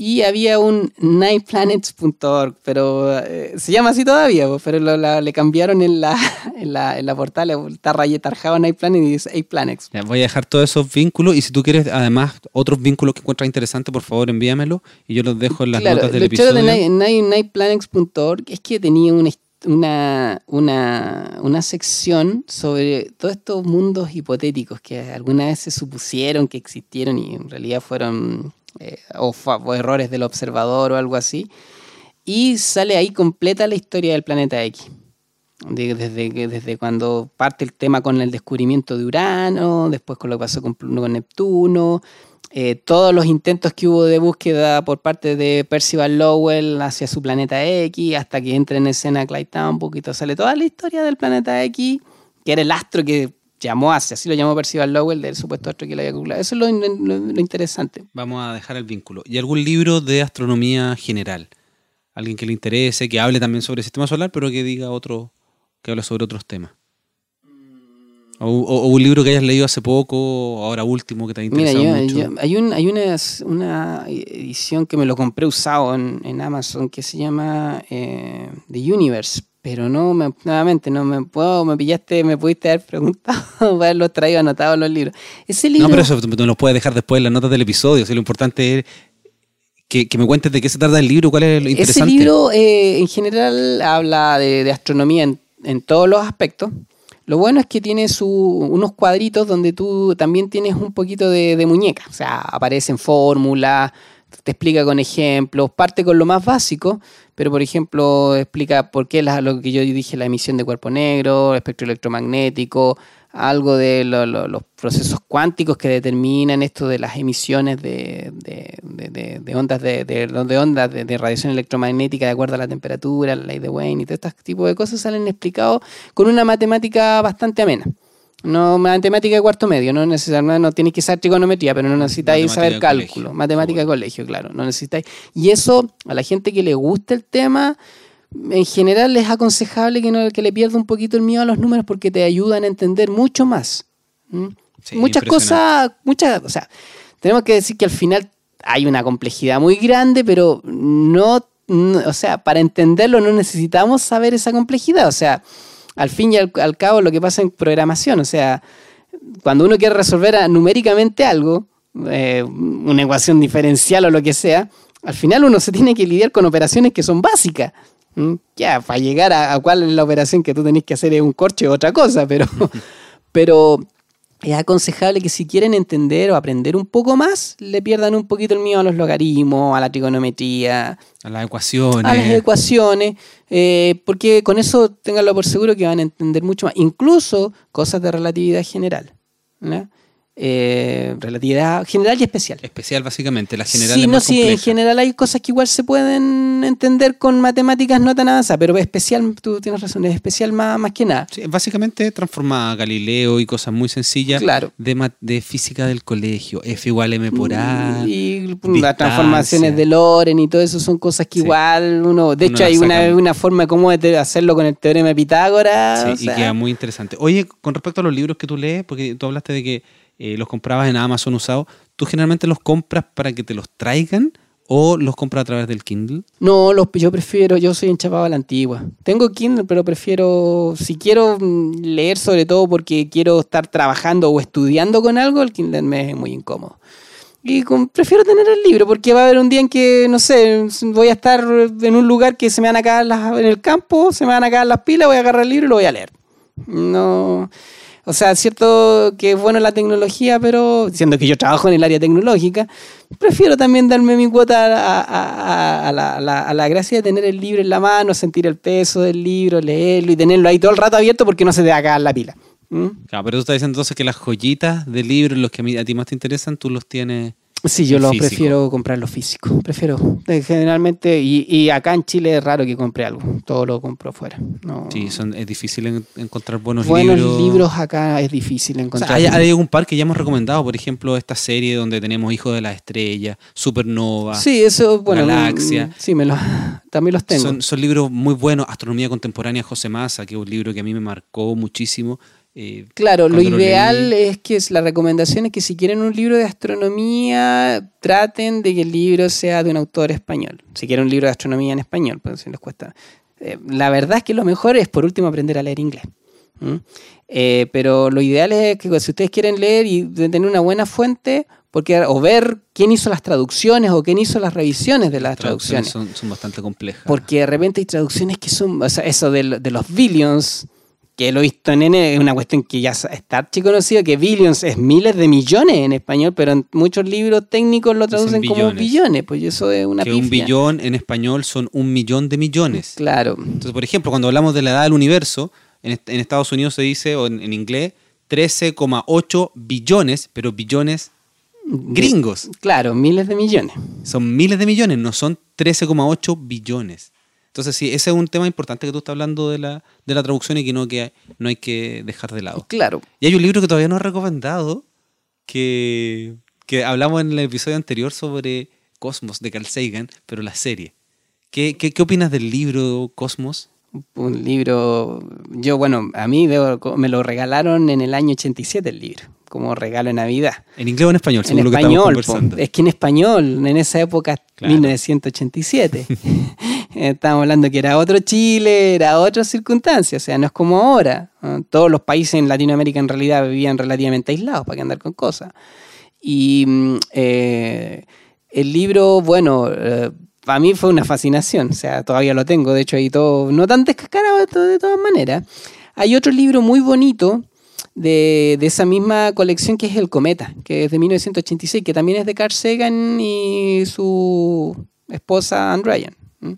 Y había un nightplanets.org, pero eh, se llama así todavía, pero le cambiaron en la, en la, en la portada, está rayetarjado Nightplanet y dice 8 Planets. voy a dejar todos esos vínculos y si tú quieres además otros vínculos que encuentras interesantes, por favor envíamelo y yo los dejo en las notas del episodio. Lo de nightplanets.org es que tenía una, una, una, una sección sobre todos estos mundos hipotéticos que alguna vez se supusieron que existieron y en realidad fueron eh, o, errores del observador o algo así. Y sale ahí completa la historia del planeta X. desde, desde cuando parte el tema con el descubrimiento de Urano, después con lo que pasó con, con Neptuno, eh, todos los intentos que hubo de búsqueda por parte de Percival Lowell hacia su planeta X, hasta que entra en escena Clyde un poquito, sale toda la historia del planeta X, que era el astro que llamó hace, así lo llamó Percival Lowell del supuesto astro que le había calculado. Eso es lo, interesante. Vamos a dejar el vínculo. ¿Y algún libro de astronomía general? Alguien que le interese, que hable también sobre el sistema solar, pero que diga otro, que hable sobre otros temas. O, un libro que hayas leído hace poco, ahora último, que te ha interesado mucho. hay un, hay una, una, edición que me lo compré usado en, Amazon que se llama eh, The Universe, pero no, me, nuevamente, no me puedo, me pillaste, me pudiste haber preguntado, haberlos traído anotados los libros. Ese libro... No, pero eso tú los puedes dejar después en las notas del episodio. lo importante es que, me cuentes de qué se trata el libro, cuál es lo interesante. Ese libro, eh, en general, habla de, astronomía en, todos los aspectos. Lo bueno es que tiene su, unos cuadritos donde tú también tienes un poquito de, de muñeca. O sea, aparecen fórmulas, te explica con ejemplos, parte con lo más básico, pero por ejemplo explica por qué lo que yo dije, la emisión de cuerpo negro, espectro electromagnético, algo de los procesos cuánticos que determinan esto de las emisiones de, ondas de, ondas de, radiación electromagnética de acuerdo a la temperatura, la ley de Wayne y todo este tipo de cosas salen explicados con una matemática bastante amena. No, matemática de cuarto medio, no necesariamente, no tienes que saber trigonometría, pero no necesitáis saber cálculo. Matemática de colegio, claro, no necesitáis. Y eso, a la gente que le gusta el tema, en general es aconsejable que, no, que le pierda un poquito el miedo a los números porque te ayudan a entender mucho más. muchas cosas, muchas, o sea, tenemos que decir que al final hay una complejidad muy grande, pero no, o sea, para entenderlo no necesitamos saber esa complejidad, o sea, al fin y al, cabo lo que pasa en programación. O sea, cuando uno quiere resolver numéricamente algo, eh, una ecuación diferencial o lo que sea, al final uno se tiene que lidiar con operaciones que son básicas. Ya, para llegar a, cuál es la operación que tú tenés que hacer es un corche o otra cosa, pero, pero es aconsejable que si quieren entender o aprender un poco más, le pierdan un poquito el miedo a los logaritmos, a la trigonometría, a las ecuaciones. A las ecuaciones, eh, porque con eso tenganlo por seguro que van a entender mucho más, incluso cosas de relatividad general. Eh, relatividad general y especial. Especial, básicamente, la general Sí, es no, más sí, en general hay cosas que igual se pueden entender con matemáticas no tan avanzadas, pero especial, tú tienes razón, es especial más, más que nada. Sí, básicamente transformaba Galileo y cosas muy sencillas Claro. de, de física del colegio. F igual M por A. Mm, Y distancia. las transformaciones de Loren y todo eso son cosas que Sí. igual uno. De Uno hecho, hay una, una forma como de hacerlo con el teorema de Pitágoras. Sí, o y sea, queda muy interesante. Oye, con respecto a los libros que tú lees, porque tú hablaste de que eh, los comprabas en Amazon usados, ¿tú generalmente los compras para que te los traigan o los compras a través del Kindle? No, los, yo prefiero, yo soy enchapado a la antigua. Tengo Kindle, pero prefiero, si quiero mm, leer sobre todo porque quiero estar trabajando o estudiando con algo, el Kindle me es muy incómodo. Y prefiero tener el libro porque va a haber un día en que, no sé, voy a estar en un lugar que se me van a acabar las, en el campo, se me van a acabar las pilas, voy a agarrar el libro y lo voy a leer. No. O sea, es cierto que es bueno la tecnología, pero siendo que yo trabajo en el área tecnológica, prefiero también darme mi cuota a, la, gracia de tener el libro en la mano, sentir el peso del libro, leerlo y tenerlo ahí todo el rato abierto porque no se te va a acabar la pila. ¿Mm? Claro, pero tú estás diciendo entonces que las joyitas de libros, los que a, mí- a ti más te interesan, tú los tienes... Sí, yo lo físico. prefiero comprarlo físico. Prefiero. eh, Generalmente, y, y acá en Chile es raro que compre algo. Todo lo compro fuera. No. Sí, son, es difícil en- encontrar buenos, Buenos libros. libros. acá es difícil O sea, encontrar. hay, hay un par que ya hemos recomendado, por ejemplo, esta serie donde tenemos Hijos de la Estrella, Supernova. Sí, eso, bueno, Galaxia. mm, sí, me lo, también los tengo. Son, son libros muy buenos. Astronomía Contemporánea José Massa, que es un libro que a mí me marcó muchísimo. Eh, Claro, lo ideal es que es- la recomendación es que si quieren un libro de astronomía, traten de que el libro sea de un autor español. Si quieren un libro de astronomía en español, pues si les cuesta. Eh, la verdad es que lo mejor es por último aprender a leer inglés. ¿Mm? Eh, pero lo ideal es que si ustedes quieren leer y tener una buena fuente, porque o ver quién hizo las traducciones o quién hizo las revisiones de las traducciones. Son, son bastante complejas. Porque de repente hay traducciones que son, o sea, eso de, de los billions, que lo he visto en N, es una cuestión que ya está archiconocido, que billions es miles de millones en español, pero en muchos libros técnicos lo traducen como billones. pues eso es una que un billón en español son un millón de millones. Claro. Entonces, por ejemplo, cuando hablamos de la edad del universo, en, est- en Estados Unidos se dice, o en, en inglés, 13,8 billones, pero billones gringos. Claro, miles de millones. Son miles de millones, no son 13,8 billones. Entonces, sí, ese es un tema importante que tú estás hablando de la, de la traducción y que no, que no hay que dejar de lado. Claro. Y hay un libro que todavía no he recomendado, que, que hablamos en el episodio anterior sobre Cosmos de Carl Sagan, pero la serie. ¿Qué, qué, qué opinas del libro Cosmos? Un libro, yo bueno, a mí me lo regalaron en el año 87 el libro, como regalo de Navidad. ¿En inglés o en español? En lo que español, po. conversando. es que en español, en esa época, Claro. 1987, estábamos hablando que era otro Chile, era otra circunstancia, o sea, no es como ahora. Todos los países en Latinoamérica en realidad vivían relativamente aislados, para que andar con cosas. Y mm, eh, el libro, bueno, eh, para mí fue una fascinación, o sea, todavía lo tengo, de hecho ahí todo, no tan descascarado de, to- de todas maneras. Hay otro libro muy bonito de, de esa misma colección que es El Cometa, que es de 1986, que también es de Carl Sagan y su esposa Anne Ryan. ¿m?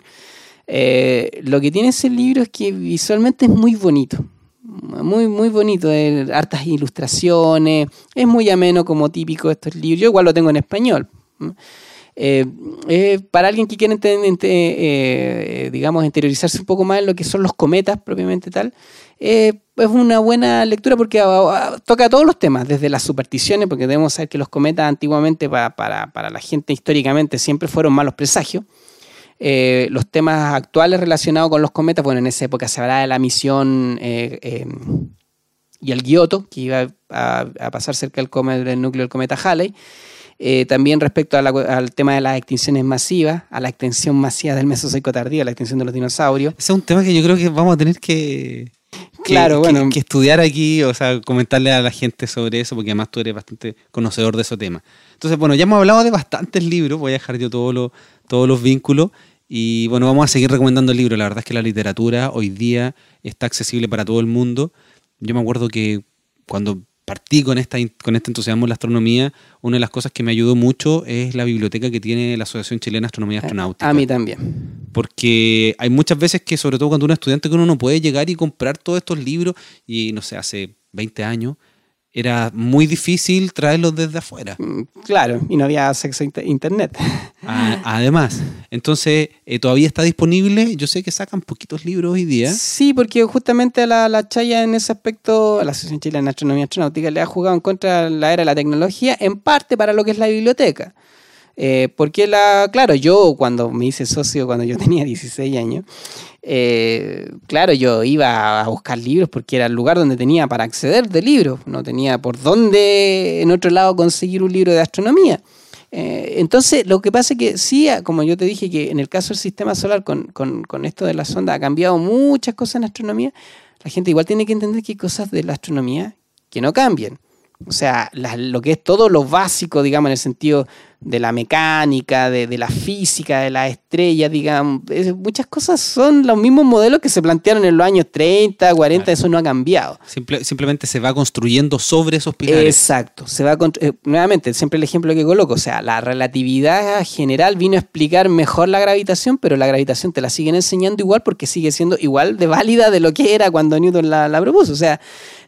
Eh, lo que tiene ese libro es que visualmente es muy bonito. Muy, muy bonito, eh, hartas ilustraciones, es muy ameno como típico estos libros. Yo igual lo tengo en español. ¿m? Eh, eh, para alguien que quiere, eh, eh, digamos, interiorizarse un poco más en lo que son los cometas propiamente tal, es una buena lectura porque ah, ah, toca todos los temas, desde las supersticiones, porque debemos saber que los cometas antiguamente pa- para, para la gente históricamente siempre fueron malos presagios. Los temas actuales relacionados con los cometas, bueno, en esa época se hablaba de la misión y el Giotto, que iba a, a pasar cerca del, del núcleo del cometa Halley. Eh, también respecto a la- al tema de las extinciones masivas, a la extinción masiva del Mesozoico tardío, a la extinción de los dinosaurios. Ese es un tema que yo creo que vamos a tener que, Claro, que- bueno. que estudiar aquí, o sea, comentarle a la gente sobre eso, porque además tú eres bastante conocedor de ese tema. Entonces, bueno, ya hemos hablado de bastantes libros, voy a dejar yo todos los, todos los vínculos. Y bueno, vamos a seguir recomendando libros. La verdad es que la literatura hoy día está accesible para todo el mundo. Yo me acuerdo que cuando partí con, esta, con este entusiasmo en la astronomía, una de las cosas que me ayudó mucho es la biblioteca que tiene la Asociación Chilena de Astronomía y Astronáutica A mí también. porque hay muchas veces que, sobre todo cuando uno es estudiante, que uno no puede llegar y comprar todos estos libros, y no sé, hace 20 años, era muy difícil traerlos desde afuera. Mm, Claro, y no había acceso a inter- internet. A- Además, entonces eh, todavía está disponible. Yo sé que sacan poquitos libros hoy día. Sí, porque justamente la, la Chaya en ese aspecto, la Asociación Chilena de Astronomía y Astronáutica, le ha jugado en contra de la era de la tecnología, en parte para lo que es la biblioteca. Eh, porque la, claro, yo cuando me hice socio, cuando yo tenía 16 años, eh, claro, yo iba a buscar libros porque era el lugar donde tenía para acceder de libros, no tenía por dónde en otro lado conseguir un libro de astronomía. Eh, entonces, lo que pasa es que sí, como yo te dije, que en el caso del sistema solar, con, con- esto de la sonda, ha cambiado muchas cosas en astronomía. La gente igual tiene que entender que hay cosas de la astronomía que no cambian. O sea, lo que es todo lo básico, digamos, en el sentido de la mecánica, de, de la física, de las estrellas, digamos, es- muchas cosas son los mismos modelos que se plantearon en los años 30, 40, Claro. eso no ha cambiado. Simple- simplemente se va construyendo sobre esos pilares. Exacto. Se va eh, nuevamente, siempre el ejemplo que coloco. O sea, la relatividad general vino a explicar mejor la gravitación, pero la gravitación te la siguen enseñando igual porque sigue siendo igual de válida de lo que era cuando Newton la, la propuso. O sea,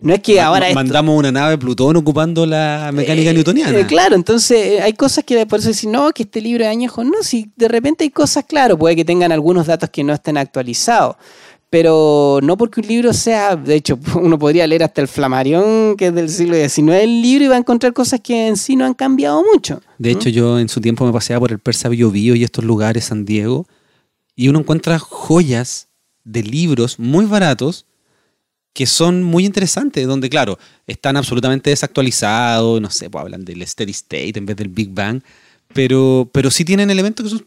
no es que Ma- ahora esto- mandamos una nave Plutón ocupando la mecánica eh, newtoniana. eh, claro, entonces eh, hay cosas que por eso decir, no, que este libro es añejo. No, si de repente hay cosas, claro, puede que tengan algunos datos que no estén actualizados. Pero no porque un libro sea, de hecho, uno podría leer hasta el Flamarión, que es del siglo XIX, el libro y va a encontrar cosas que en sí no han cambiado mucho. De hecho, yo en su tiempo me paseaba por el Persa Bio Bio y estos lugares, San Diego, y uno encuentra joyas de libros muy baratos que son muy interesantes, donde, claro, están absolutamente desactualizados, no sé, pues hablan del steady state en vez del Big Bang, pero, pero sí tienen elementos que son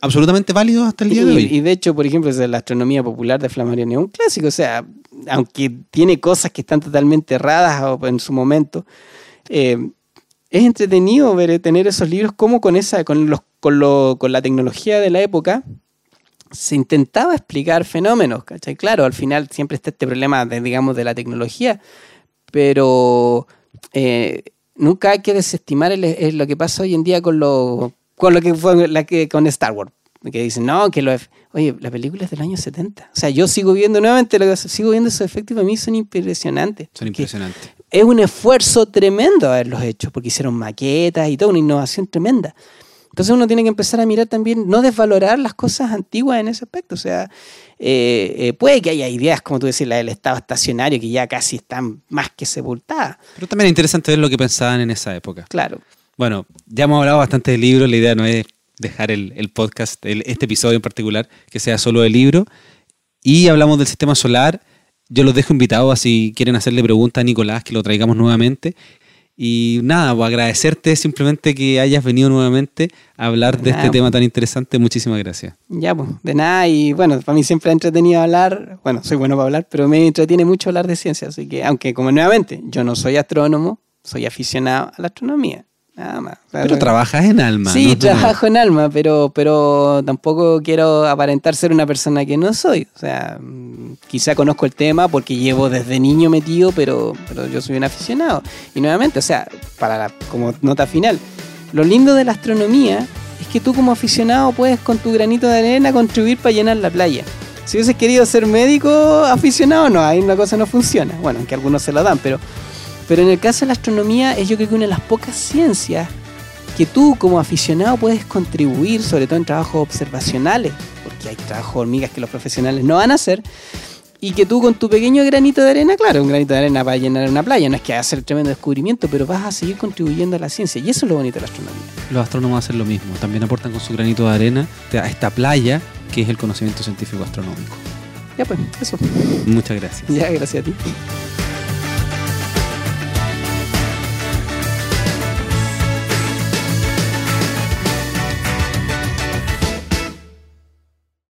absolutamente válidos hasta el día de hoy. y de hecho, por ejemplo, la astronomía popular de Flammarion es un clásico. O sea, aunque tiene cosas que están totalmente erradas en su momento, eh, es entretenido ver, tener esos libros como con esa, con los, con lo, con la tecnología de la época se intentaba explicar fenómenos, ¿cachai? Claro, al final siempre está este problema de, digamos, de la tecnología, pero eh, nunca hay que desestimar el- el- lo que pasa hoy en día con lo, con lo que fue la que, con Star Wars. Que dicen, no, que lo, oye, la película es del año 70. O sea, yo sigo viendo nuevamente, lo que- sigo viendo esos efectos y para mí son impresionantes. Son impresionantes. es un esfuerzo tremendo haberlos hecho, porque hicieron maquetas y toda una innovación tremenda. Entonces uno tiene que empezar a mirar también, no desvalorar las cosas antiguas en ese aspecto. O sea, eh, eh, puede que haya ideas, como tú decías, la del estado estacionario, que ya casi están más que sepultadas. Pero también es interesante ver lo que pensaban en esa época. Claro. Bueno, ya hemos hablado bastante de libros, la idea no es dejar el, el podcast, el- este episodio en particular, que sea solo de libro. Y hablamos del sistema solar. Yo los dejo invitados a si quieren hacerle preguntas a Nicolás, que lo traigamos nuevamente. Y nada, pues agradecerte simplemente que hayas venido nuevamente a hablar de este Nada. tema tan interesante. Muchísimas gracias. Ya, pues, de nada. Y bueno, para mí siempre ha entretenido hablar. Bueno, soy bueno para hablar, pero me entretiene mucho hablar de ciencia. Así que, aunque como nuevamente, yo no soy astrónomo, soy aficionado a la astronomía. Nada más. Pero trabajas en alma. Sí, trabajo en alma, pero, pero tampoco quiero aparentar ser una persona que no soy. O sea, mm, quizá conozco el tema porque llevo desde niño metido, pero, pero yo soy un aficionado. Y nuevamente, o sea, para la- como nota final, lo lindo de la astronomía es que tú como aficionado puedes con tu granito de arena contribuir para llenar la playa. Si hubieses querido ser médico aficionado, no, ahí una cosa no funciona. Bueno, aunque algunos se lo dan, pero, pero en el caso de la astronomía es yo creo que una de las pocas ciencias que tú como aficionado puedes contribuir, sobre todo en trabajos observacionales, porque hay trabajos hormigas que los profesionales no van a hacer, y que tú con tu pequeño granito de arena, claro, un granito de arena para llenar una playa, no es que vas a hacer tremendo descubrimiento, pero vas a seguir contribuyendo a la ciencia, y eso es lo bonito de la astronomía. Los astrónomos hacen lo mismo. También aportan con su granito de arena a esta playa que es el conocimiento científico astronómico. Ya pues, eso. Muchas gracias. Ya, gracias a ti.